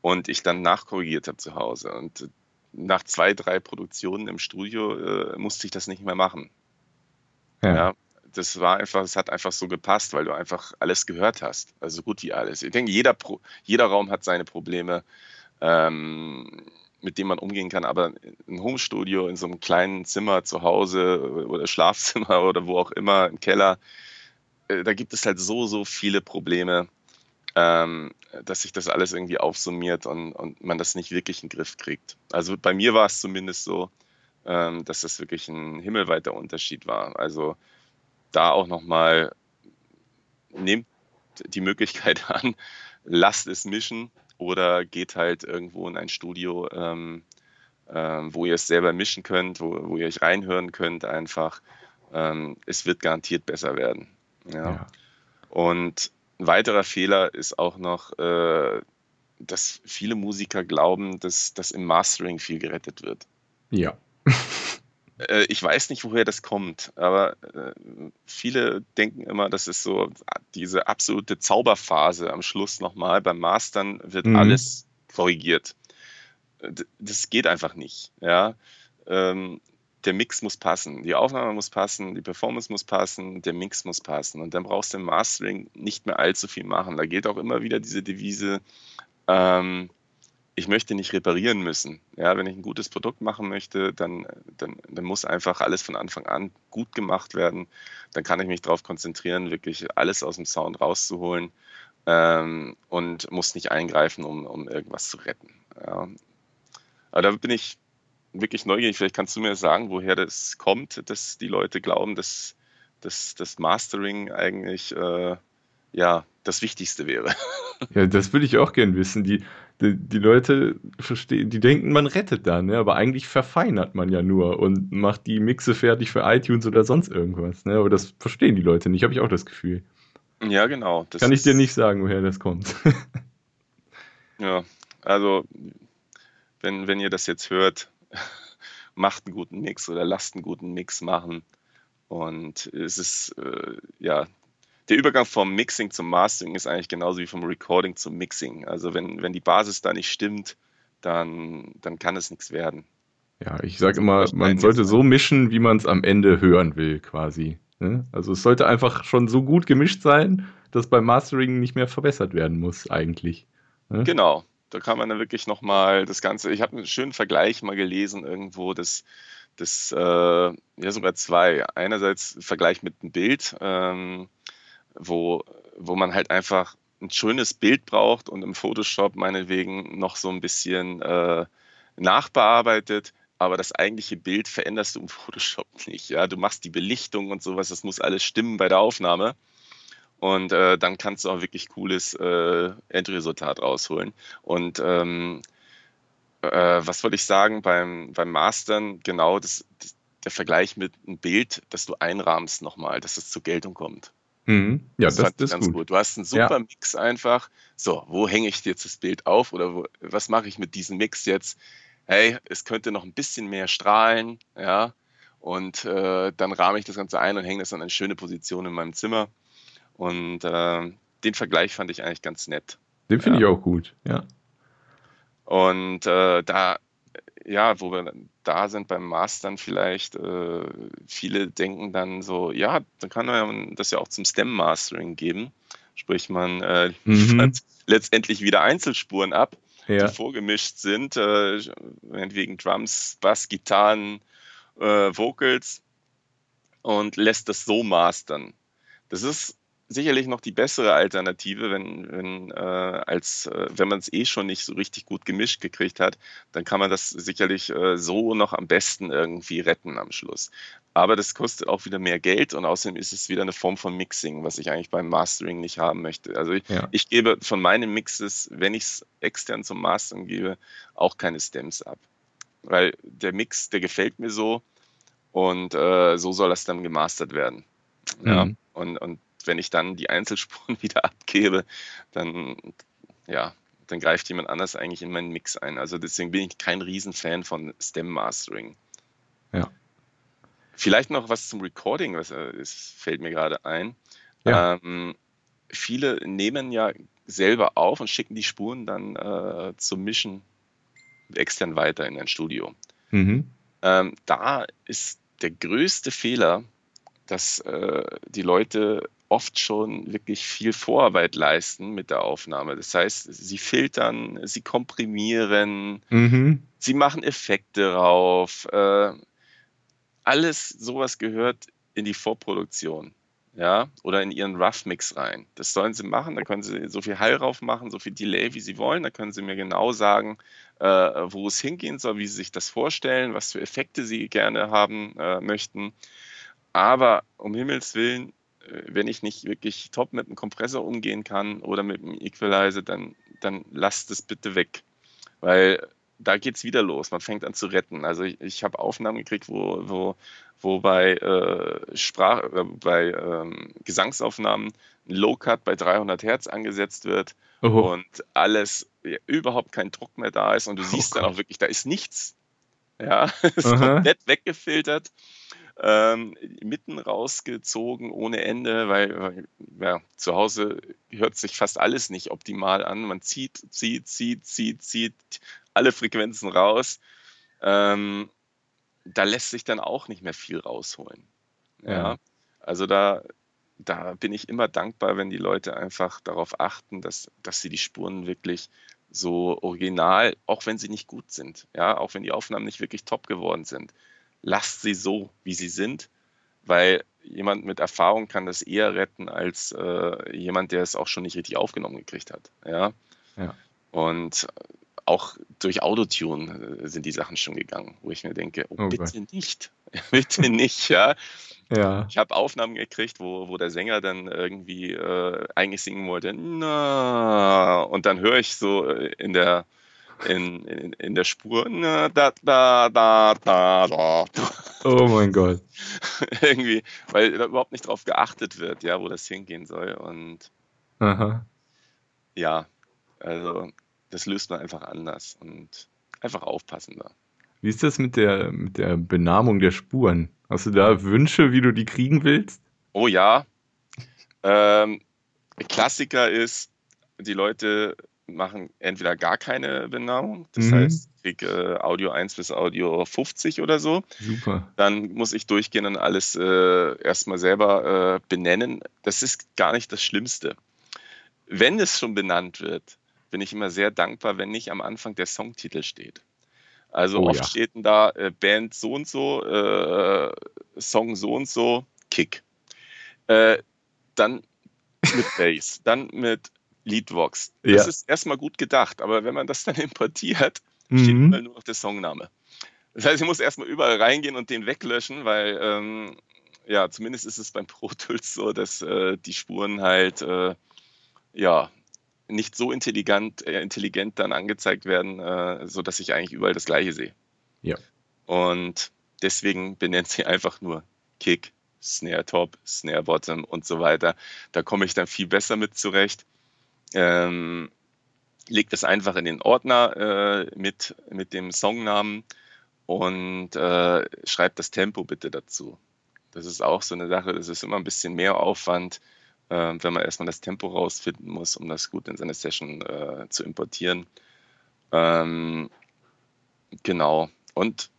und ich dann nachkorrigiert habe zu Hause. Und äh, nach zwei, drei Produktionen im Studio äh, musste ich das nicht mehr machen. Ja. ja. Das war einfach, es hat einfach so gepasst, weil du einfach alles gehört hast. Also so gut wie alles. Ich denke, jeder, Pro, jeder Raum hat seine Probleme, ähm, mit denen man umgehen kann. Aber ein Homestudio in so einem kleinen Zimmer zu Hause oder Schlafzimmer [LAUGHS] oder wo auch immer, im Keller, äh, da gibt es halt so, so viele Probleme, ähm, dass sich das alles irgendwie aufsummiert und, und man das nicht wirklich in den Griff kriegt. Also bei mir war es zumindest so, ähm, dass das wirklich ein himmelweiter Unterschied war. Also da auch nochmal, nehmt die Möglichkeit [LAUGHS] an, lasst es mischen oder geht halt irgendwo in ein Studio, ähm, äh, wo ihr es selber mischen könnt, wo, wo ihr euch reinhören könnt einfach. Ähm, es wird garantiert besser werden. Ja. ja. Und ein weiterer Fehler ist auch noch, äh, dass viele Musiker glauben, dass, dass im Mastering viel gerettet wird.
Ja. [LAUGHS]
Äh, ich weiß nicht, woher das kommt, aber äh, viele denken immer, das ist so diese absolute Zauberphase am Schluss nochmal. Beim Mastern wird mhm. alles korrigiert. Das geht einfach nicht. Ja. Ähm, der Mix muss passen, die Aufnahme muss passen, die Performance muss passen, der Mix muss passen. Und dann brauchst du im Mastering nicht mehr allzu viel machen. Da gilt auch immer wieder diese Devise, ähm, ich möchte nicht reparieren müssen. Ja, wenn ich ein gutes Produkt machen möchte, dann, dann, dann muss einfach alles von Anfang an gut gemacht werden. Dann kann ich mich darauf konzentrieren, wirklich alles aus dem Sound rauszuholen ähm, und muss nicht eingreifen, um, um irgendwas zu retten. Ja. Aber da bin ich wirklich neugierig. Vielleicht kannst du mir sagen, woher das kommt, dass die Leute glauben, dass, das Mastering eigentlich äh, ja, das Wichtigste wäre. [LAUGHS]
Ja, das würde ich auch gern wissen. Die, die, die, Leute verstehen, die denken, man rettet da, ne? aber eigentlich verfeinert man ja nur und macht die Mixe fertig für iTunes oder sonst irgendwas. Ne? Aber das verstehen die Leute nicht, habe ich auch das Gefühl.
Ja, genau.
Kann ich dir nicht sagen, woher das kommt. [LAUGHS]
ja, also wenn, wenn ihr das jetzt hört, [LAUGHS] macht einen guten Mix oder lasst einen guten Mix machen. Und es ist, äh, ja, der Übergang vom Mixing zum Mastering ist eigentlich genauso wie vom Recording zum Mixing. Also wenn, wenn die Basis da nicht stimmt, dann, dann kann es nichts werden.
Ja, ich sage immer, man sollte so mischen, wie man es am Ende hören will, quasi. Ne? Also es sollte einfach schon so gut gemischt sein, dass beim Mastering nicht mehr verbessert werden muss, eigentlich.
Ne? Genau, da kann man dann wirklich nochmal das Ganze, ich habe einen schönen Vergleich mal gelesen irgendwo, das, das äh, ja sogar zwei. Einerseits Vergleich mit einem Bild, ähm, wo, wo man halt einfach ein schönes Bild braucht und im Photoshop meinetwegen noch so ein bisschen äh, nachbearbeitet, aber das eigentliche Bild veränderst du im [LAUGHS] Photoshop nicht. Ja? Du machst die Belichtung und sowas, das muss alles stimmen bei der Aufnahme. Und äh, dann kannst du auch wirklich cooles äh, Endresultat rausholen. Und ähm, äh, was wollte ich sagen beim, beim Mastern? Genau das, das, der Vergleich mit einem Bild, das du einrahmst nochmal, dass es zur Geltung kommt.
Mhm. Ja, das, das, das ist ganz gut. gut.
Du hast einen super ja. Mix einfach. So, wo hänge ich jetzt das Bild auf oder wo, was mache ich mit diesem Mix jetzt? Hey, es könnte noch ein bisschen mehr strahlen, ja. Und äh, dann rahme ich das Ganze ein und hänge das an eine schöne Position in meinem Zimmer. Und äh, den Vergleich fand ich eigentlich ganz nett.
Den finde ja. ich auch gut, ja.
Und äh, da, ja, wo wir da sind beim Mastern vielleicht, äh, viele denken dann so, ja, dann kann man das ja auch zum Stem-Mastering geben. Sprich, man äh, [LAUGHS] mhm. letztendlich wieder Einzelspuren ab, ja. die vorgemischt sind, äh, wegen Drums, Bass, Gitarren, äh, Vocals und lässt das so mastern. Das ist sicherlich noch die bessere Alternative, wenn, wenn, äh, als, äh, wenn man es eh schon nicht so richtig gut gemischt gekriegt hat, dann kann man das sicherlich äh, so noch am besten irgendwie retten am Schluss. Aber das kostet auch wieder mehr Geld und außerdem ist es wieder eine Form von Mixing, was ich eigentlich beim Mastering nicht haben möchte. Also ich, ja. ich gebe von meinen Mixes, wenn ich es extern zum Mastern gebe, auch keine Stems ab. Weil der Mix, der gefällt mir so und äh, so soll das dann gemastert werden. Ja. Mhm. Und, und wenn ich dann die Einzelspuren [LAUGHS] wieder abgebe, dann, ja, dann greift jemand anders eigentlich in meinen Mix ein. Also deswegen bin ich kein Riesenfan von Stem Mastering.
Ja.
Vielleicht noch was zum Recording, was äh, es fällt mir gerade ein. Ja. Ähm, viele nehmen ja selber auf und schicken die Spuren dann äh, zum Mischen extern weiter in ein Studio. Mhm. Ähm, da ist der größte Fehler, dass äh, die Leute oft schon wirklich viel Vorarbeit leisten mit der Aufnahme. Das heißt, sie filtern, sie komprimieren, mhm. sie machen Effekte drauf. Äh, alles sowas gehört in die Vorproduktion. Ja, oder in ihren Rough Mix rein. Das sollen sie machen, da können sie so viel Hall drauf machen, so viel Delay, wie sie wollen. Da können sie mir genau sagen, äh, wo es hingehen soll, wie sie sich das vorstellen, was für Effekte sie gerne haben äh, möchten. Aber um Himmels Willen, wenn ich nicht wirklich top mit dem Kompressor umgehen kann oder mit dem Equalizer, dann, dann lasst es bitte weg. Weil da geht es wieder los. Man fängt an zu retten. Also ich, ich habe Aufnahmen gekriegt, wo, wo, wo bei, äh, Sprach, äh, bei ähm, Gesangsaufnahmen ein Low-Cut bei 300 Hertz angesetzt wird Oho. und alles, ja, überhaupt kein Druck mehr da ist und du oh siehst Gott. dann auch wirklich, da ist nichts. Ja, [LAUGHS] ist komplett weggefiltert. Ähm, mitten rausgezogen ohne Ende, weil, ja, zu Hause hört sich fast alles nicht optimal an. Man zieht, zieht, zieht, zieht, zieht alle Frequenzen raus. Ähm, da lässt sich dann auch nicht mehr viel rausholen. Ja. ja. Also da, da bin ich immer dankbar, wenn die Leute einfach darauf achten, dass, dass sie die Spuren wirklich so original, auch wenn sie nicht gut sind, ja, auch wenn die Aufnahmen nicht wirklich top geworden sind, lasst sie so, wie sie sind, weil jemand mit Erfahrung kann das eher retten als äh, jemand, der es auch schon nicht richtig aufgenommen gekriegt hat, ja. ja. Und auch durch Autotune äh, sind die Sachen schon gegangen, wo ich mir denke, oh, oh bitte Gott. nicht, [LAUGHS] bitte nicht, ja. ja. Ich habe Aufnahmen gekriegt, wo, wo der Sänger dann irgendwie äh, eigentlich singen wollte, na, und dann höre ich so äh, in der in, in, in der Spur, na, da, da, da, da, da.
Oh mein Gott. [LAUGHS]
irgendwie, weil da überhaupt nicht drauf geachtet wird, ja, wo das hingehen soll und Aha. ja, also das löst man einfach anders und einfach aufpassen da.
Wie ist das mit der, mit der Benamung der Spuren? Hast du da Wünsche, wie du die kriegen willst?
Oh ja. Ähm, Klassiker ist, die Leute machen entweder gar keine Benamung, das mhm. heißt, ich kriege äh, Audio 1 bis Audio 50 oder so.
Super.
Dann muss ich durchgehen und alles äh, erstmal selber äh, benennen. Das ist gar nicht das Schlimmste. Wenn es schon benannt wird, bin ich immer sehr dankbar, wenn nicht am Anfang der Songtitel steht. Also oh, oft ja. steht da äh, Band so und so, äh, Song so und so, Kick. Äh, dann mit [LAUGHS] Bass, dann mit Leadvox. Das ja. ist erstmal gut gedacht, aber wenn man das dann [LAUGHS] importiert, mhm. steht immer nur noch der Songname. Das heißt, ich muss erstmal überall reingehen und den weglöschen, weil ähm, ja, zumindest ist es beim [LAUGHS] Pro Tools so, dass äh, die Spuren halt äh, ja nicht so intelligent, äh, intelligent dann angezeigt werden, äh, sodass ich eigentlich überall das Gleiche sehe.
Ja.
Und deswegen benennt sie einfach nur Kick, Snare Top, Snare Bottom und so weiter. Da komme ich dann viel besser mit zurecht. Ähm, leg das einfach in den Ordner äh, mit, mit dem Songnamen und äh, schreib das Tempo bitte dazu. Das ist auch so eine Sache, das ist immer ein bisschen mehr Aufwand, äh, wenn man erstmal das Tempo rausfinden muss, um das gut in seine Session äh, zu importieren. Ähm, genau. Und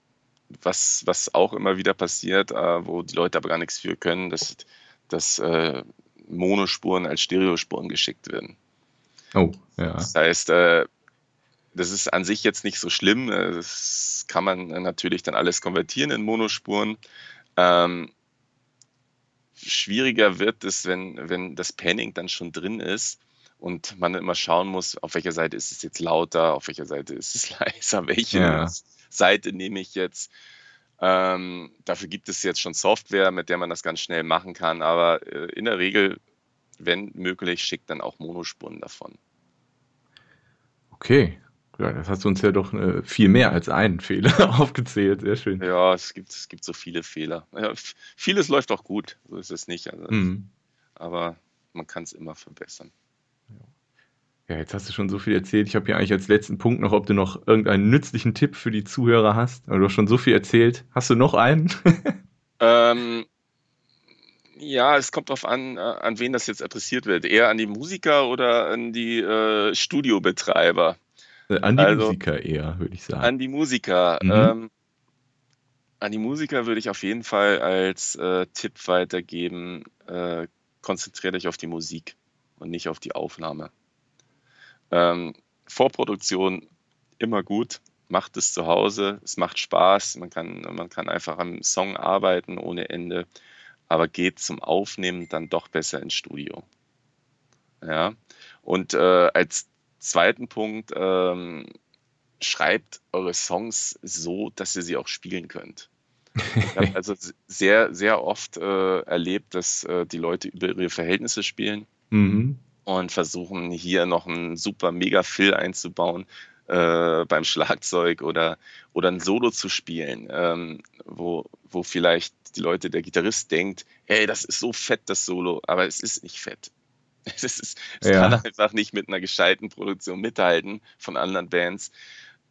was, was auch immer wieder passiert, äh, wo die Leute aber gar nichts für können, dass, dass äh, Monospuren als Stereospuren geschickt werden.
Oh, ja.
Das heißt, äh, das ist an sich jetzt nicht so schlimm. Das kann man natürlich dann alles konvertieren in Monospuren. Ähm, schwieriger wird es, wenn, wenn das Panning dann schon drin ist und man immer schauen muss, auf welcher Seite ist es jetzt lauter, auf welcher Seite ist es [LAUGHS] leiser, welche ja. Seite nehme ich jetzt. Ähm, dafür gibt es jetzt schon Software, mit der man das ganz schnell machen kann, aber äh, in der Regel, wenn möglich, schickt dann auch Monospuren davon.
Okay, ja, das hast du uns ja doch äh, viel mehr als einen Fehler [LAUGHS] aufgezählt. Sehr schön.
Ja, es gibt, es gibt so viele Fehler. Ja, vieles läuft auch gut, so ist es nicht. Also, mhm. Aber man kann es immer verbessern.
Ja, jetzt hast du schon so viel erzählt. Ich habe hier eigentlich als letzten Punkt noch, ob du noch irgendeinen nützlichen Tipp für die Zuhörer hast. Du hast schon so viel erzählt. Hast du noch einen? [LAUGHS]
ähm, ja, es kommt darauf an, äh, an wen das jetzt adressiert wird. Eher an die Musiker oder an die äh, Studiobetreiber.
Äh, an die also, Musiker eher, würde ich sagen.
An die Musiker. Mhm. Ähm, an die Musiker würde ich auf jeden Fall als äh, Tipp weitergeben, äh, konzentriert euch auf die Musik und nicht auf die Aufnahme. Ähm, Vorproduktion immer gut, macht es zu Hause, es macht Spaß, man kann, man kann einfach am Song arbeiten ohne Ende, aber geht zum Aufnehmen dann doch besser ins Studio. Ja, und äh, als zweiten Punkt, ähm, schreibt eure Songs so, dass ihr sie auch spielen könnt. Ich habe [LAUGHS] also sehr, sehr oft äh, erlebt, dass äh, die Leute über ihre Verhältnisse spielen mhm. und versuchen hier noch einen super mega Fill einzubauen. äh, beim Schlagzeug oder, oder ein Solo zu spielen, ähm, wo, wo vielleicht die Leute, der Gitarrist denkt, hey, das ist so fett, das Solo, aber es ist nicht fett. [LAUGHS] Es, ist, es ja. kann einfach nicht mit einer gescheiten Produktion mithalten von anderen Bands.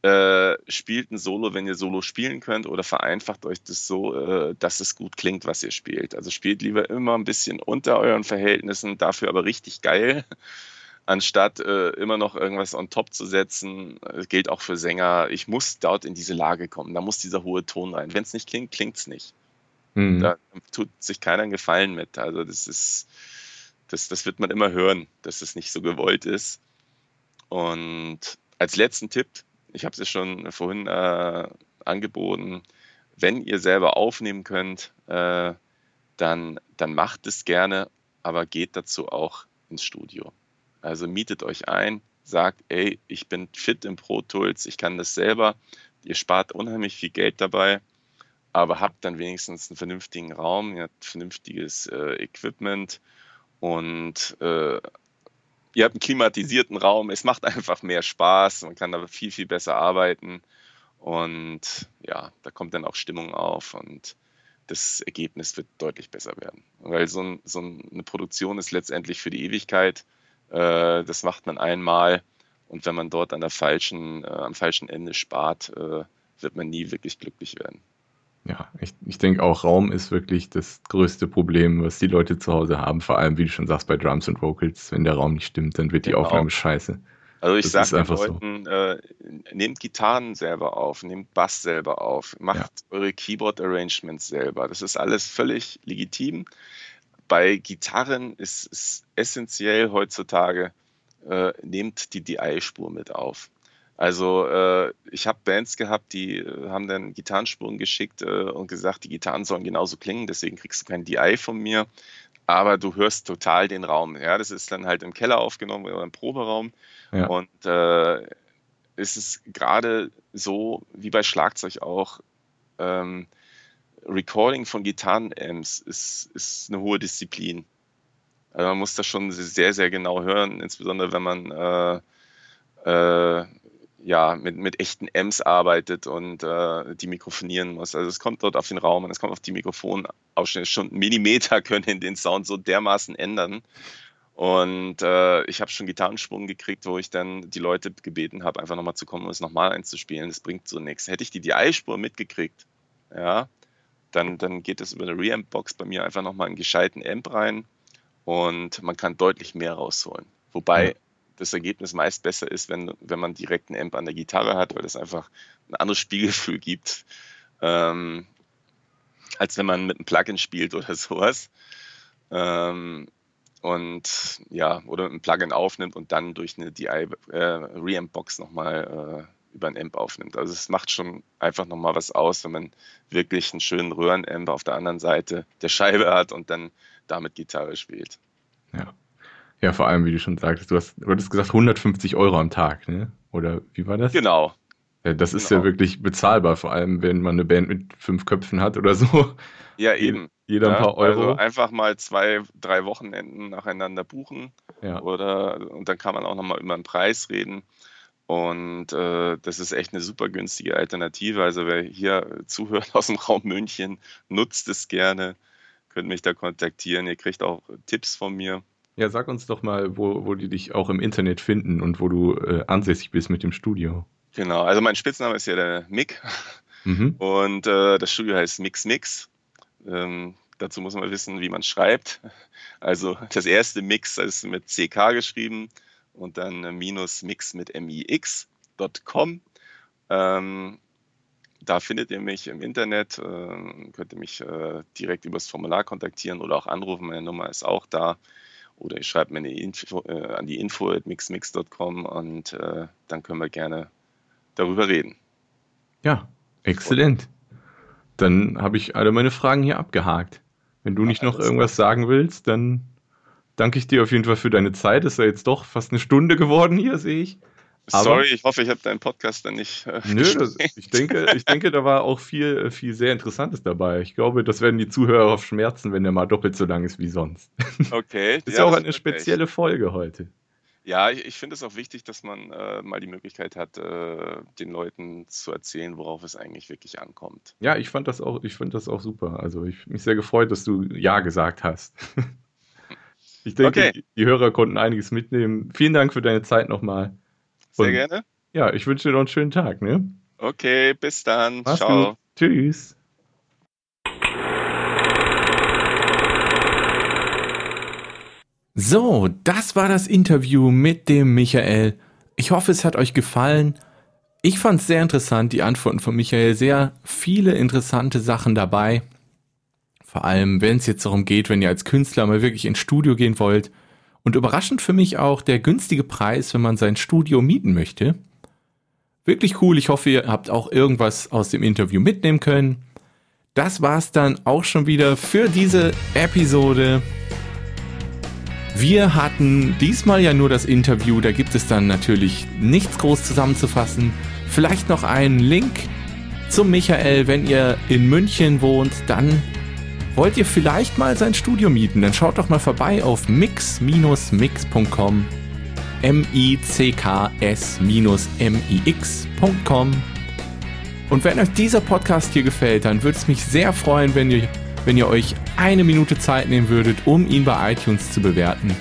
Äh, spielt ein Solo, wenn ihr Solo spielen könnt, oder vereinfacht euch das so, äh, dass es gut klingt, was ihr spielt. Also spielt lieber immer ein bisschen unter euren Verhältnissen, dafür aber richtig geil, [LAUGHS] anstatt äh, immer noch irgendwas on top zu setzen. Das gilt auch für Sänger. Ich muss dort in diese Lage kommen. Da muss dieser hohe Ton rein. Wenn es nicht klingt, klingt es nicht. Mhm. Da tut sich keiner einen Gefallen mit. Also das ist, das, das wird man immer hören, dass es nicht so gewollt ist. Und als letzten Tipp, ich habe es ja schon vorhin äh, angeboten, wenn ihr selber aufnehmen könnt, äh, dann, dann macht es gerne, aber geht dazu auch ins Studio. Also mietet euch ein, sagt, ey, ich bin fit im Pro Tools, ich kann das selber. Ihr spart unheimlich viel Geld dabei, aber habt dann wenigstens einen vernünftigen Raum, ihr habt vernünftiges äh, Equipment und äh, ihr habt einen klimatisierten Raum, es macht [LAUGHS] einfach mehr Spaß, man kann da viel, viel besser arbeiten. Und ja, da kommt dann auch Stimmung auf und das Ergebnis wird deutlich besser werden. Weil so, ein, so eine Produktion ist letztendlich für die Ewigkeit, äh, das macht man einmal. Und wenn man dort an der falschen, äh, am falschen Ende spart, äh, wird man nie wirklich glücklich werden.
Ja, ich, ich denke auch, Raum ist wirklich das größte Problem, was die Leute zu Hause haben. Vor allem, wie du schon sagst, bei Drums und Vocals. Wenn der Raum nicht stimmt, dann wird die genau. Aufnahme scheiße.
Also ich sage den Leuten, so. äh, nehmt Gitarren selber auf, nehmt Bass selber auf, macht ja. eure Keyboard-Arrangements selber. Das ist alles völlig legitim. Bei Gitarren ist es essentiell heutzutage, äh, nehmt die DI-Spur mit auf. Also äh, ich habe Bands gehabt, die äh, haben dann Gitarrenspuren geschickt äh, und gesagt, die Gitarren sollen genauso klingen, deswegen kriegst du kein DI von mir, aber du hörst total den Raum. Ja, das ist dann halt im Keller aufgenommen oder im Proberaum ja. und äh, ist es gerade so wie bei Schlagzeug auch. Ähm, Recording von Gitarrenamps ist, ist eine hohe Disziplin. Also man muss das schon sehr, sehr genau hören, insbesondere wenn man äh, ja, mit, mit echten Amps arbeitet und äh, die mikrofonieren muss. Also es kommt dort auf den Raum und es kommt auf die Mikrofonausschnitte. Schon Millimeter können den Sound so dermaßen ändern. Und äh, ich habe schon Gitarrensprung gekriegt, wo ich dann die Leute gebeten habe, einfach nochmal zu kommen und es nochmal einzuspielen. Das bringt so nichts. Hätte ich die DI-Spur mitgekriegt, ja, dann, dann geht es über eine Reamp-Box bei mir einfach nochmal einen gescheiten Amp rein und man kann deutlich mehr rausholen. Wobei das Ergebnis meist besser ist, wenn, wenn man direkt einen Amp an der Gitarre hat, weil das einfach ein anderes Spielgefühl gibt, ähm, als wenn man mit einem Plugin spielt oder [LAUGHS] sowas. Ähm, und ja, oder mit einem Plugin aufnimmt und dann durch eine DI äh, nochmal äh, über ein Amp aufnimmt. Also es macht schon einfach nochmal was aus, wenn man wirklich einen schönen Röhrenamp auf der anderen Seite der Scheibe hat und dann damit Gitarre spielt.
Ja. Ja, vor allem, wie du schon sagtest, du hast, du hattest gesagt 150 Euro am Tag, ne? Oder wie war das?
Genau.
Ja, das ist genau. ja wirklich bezahlbar, vor allem wenn man eine Band mit fünf Köpfen hat oder so.
Ja, eben.
Jeder ein paar Euro.
Also einfach mal zwei, drei Wochenenden nacheinander buchen. Ja. Oder, und dann kann man auch nochmal über den Preis reden. Und äh, das ist echt eine super günstige Alternative. Also wer hier zuhört aus dem Raum München, nutzt es gerne. Könnt mich da kontaktieren. Ihr kriegt auch Tipps von mir.
Ja, sag uns doch mal, wo, wo die dich auch im Internet finden und wo du äh, ansässig bist mit dem Studio.
Genau, also mein Spitzname ist ja der Mick mhm. und äh, das Studio heißt Mix Mix. Ähm, dazu muss man wissen, wie man schreibt. Also das erste Mix ist mit CK geschrieben und dann minus Mix mit mix.com. Ähm, da findet ihr mich im Internet, äh, könnt ihr mich äh, direkt übers Formular kontaktieren oder auch anrufen. Meine Nummer ist auch da oder ich schreibe mir eine Info, äh, an die info at mixmix.com und äh, dann können wir gerne darüber reden.
Ja, exzellent. Dann habe ich alle meine Fragen hier abgehakt. Wenn du nicht noch irgendwas sagen willst, dann danke ich dir auf jeden Fall für deine Zeit. Ist ja jetzt doch fast eine Stunde geworden hier, sehe ich.
Aber, Sorry, ich hoffe, ich habe deinen Podcast dann nicht. Äh,
nö, das, ich, denke, ich denke, da war auch viel, viel sehr Interessantes dabei. Ich glaube, das werden die Zuhörer auf schmerzen, wenn der mal doppelt so lang ist wie sonst. [LAUGHS]
Okay.
ist ja auch eine speziell. spezielle Folge heute.
Ja, ich, ich finde es auch wichtig, dass man äh, mal die Möglichkeit hat, äh, den Leuten zu erzählen, worauf es eigentlich wirklich ankommt.
Ja, ich fand das auch, ich fand das auch super. Also ich mich sehr gefreut, dass du Ja gesagt hast. [LAUGHS] ich denke, okay. die, die, Hörer konnten einiges mitnehmen. Vielen Dank für deine Zeit nochmal.
Sehr gerne.
Ja, ich wünsche dir noch einen schönen Tag, ne?
Okay, bis dann. Mach's Ciao. Gut.
Tschüss. So, das war das Interview mit dem Michael. Ich hoffe, es hat euch gefallen. Ich fand es sehr interessant, die Antworten von Michael. Sehr viele interessante Sachen dabei. Vor allem, wenn es jetzt darum geht, wenn ihr als Künstler mal wirklich ins Studio gehen wollt. Und überraschend für mich auch der günstige Preis, wenn man sein Studio mieten möchte. Wirklich cool. Ich hoffe, ihr habt auch irgendwas aus dem Interview mitnehmen können. Das war's dann auch schon wieder für diese Episode. Wir hatten diesmal ja nur das Interview, da gibt es dann natürlich nichts groß zusammenzufassen. Vielleicht noch einen Link zum Michael, wenn ihr in München wohnt, dann wollt ihr vielleicht mal sein Studio mieten, dann schaut doch mal vorbei auf mix-mix.com m-i-c-k-s-mix.com und wenn euch dieser Podcast hier gefällt, dann würde es mich sehr freuen, wenn ihr wenn ihr euch eine Minute Zeit nehmen würdet, um ihn bei iTunes zu bewerten.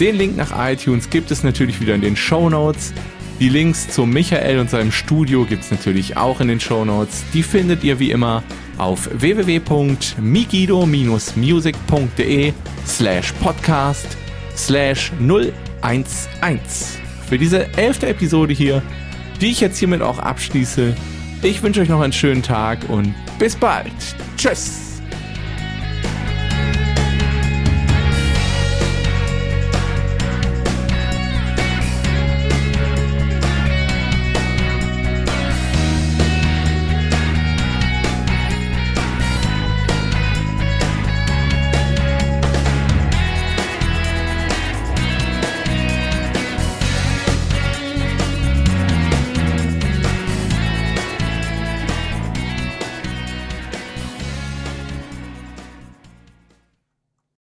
Den Link nach iTunes gibt es natürlich wieder in den Show Notes. Die Links zu Michael und seinem Studio gibt es natürlich auch in den Show Notes. Die findet ihr wie immer auf www.migido-music.de slash podcast slash 011. Für diese elfte Episode hier, die ich jetzt hiermit auch abschließe. Ich wünsche euch noch einen schönen Tag und bis bald. Tschüss.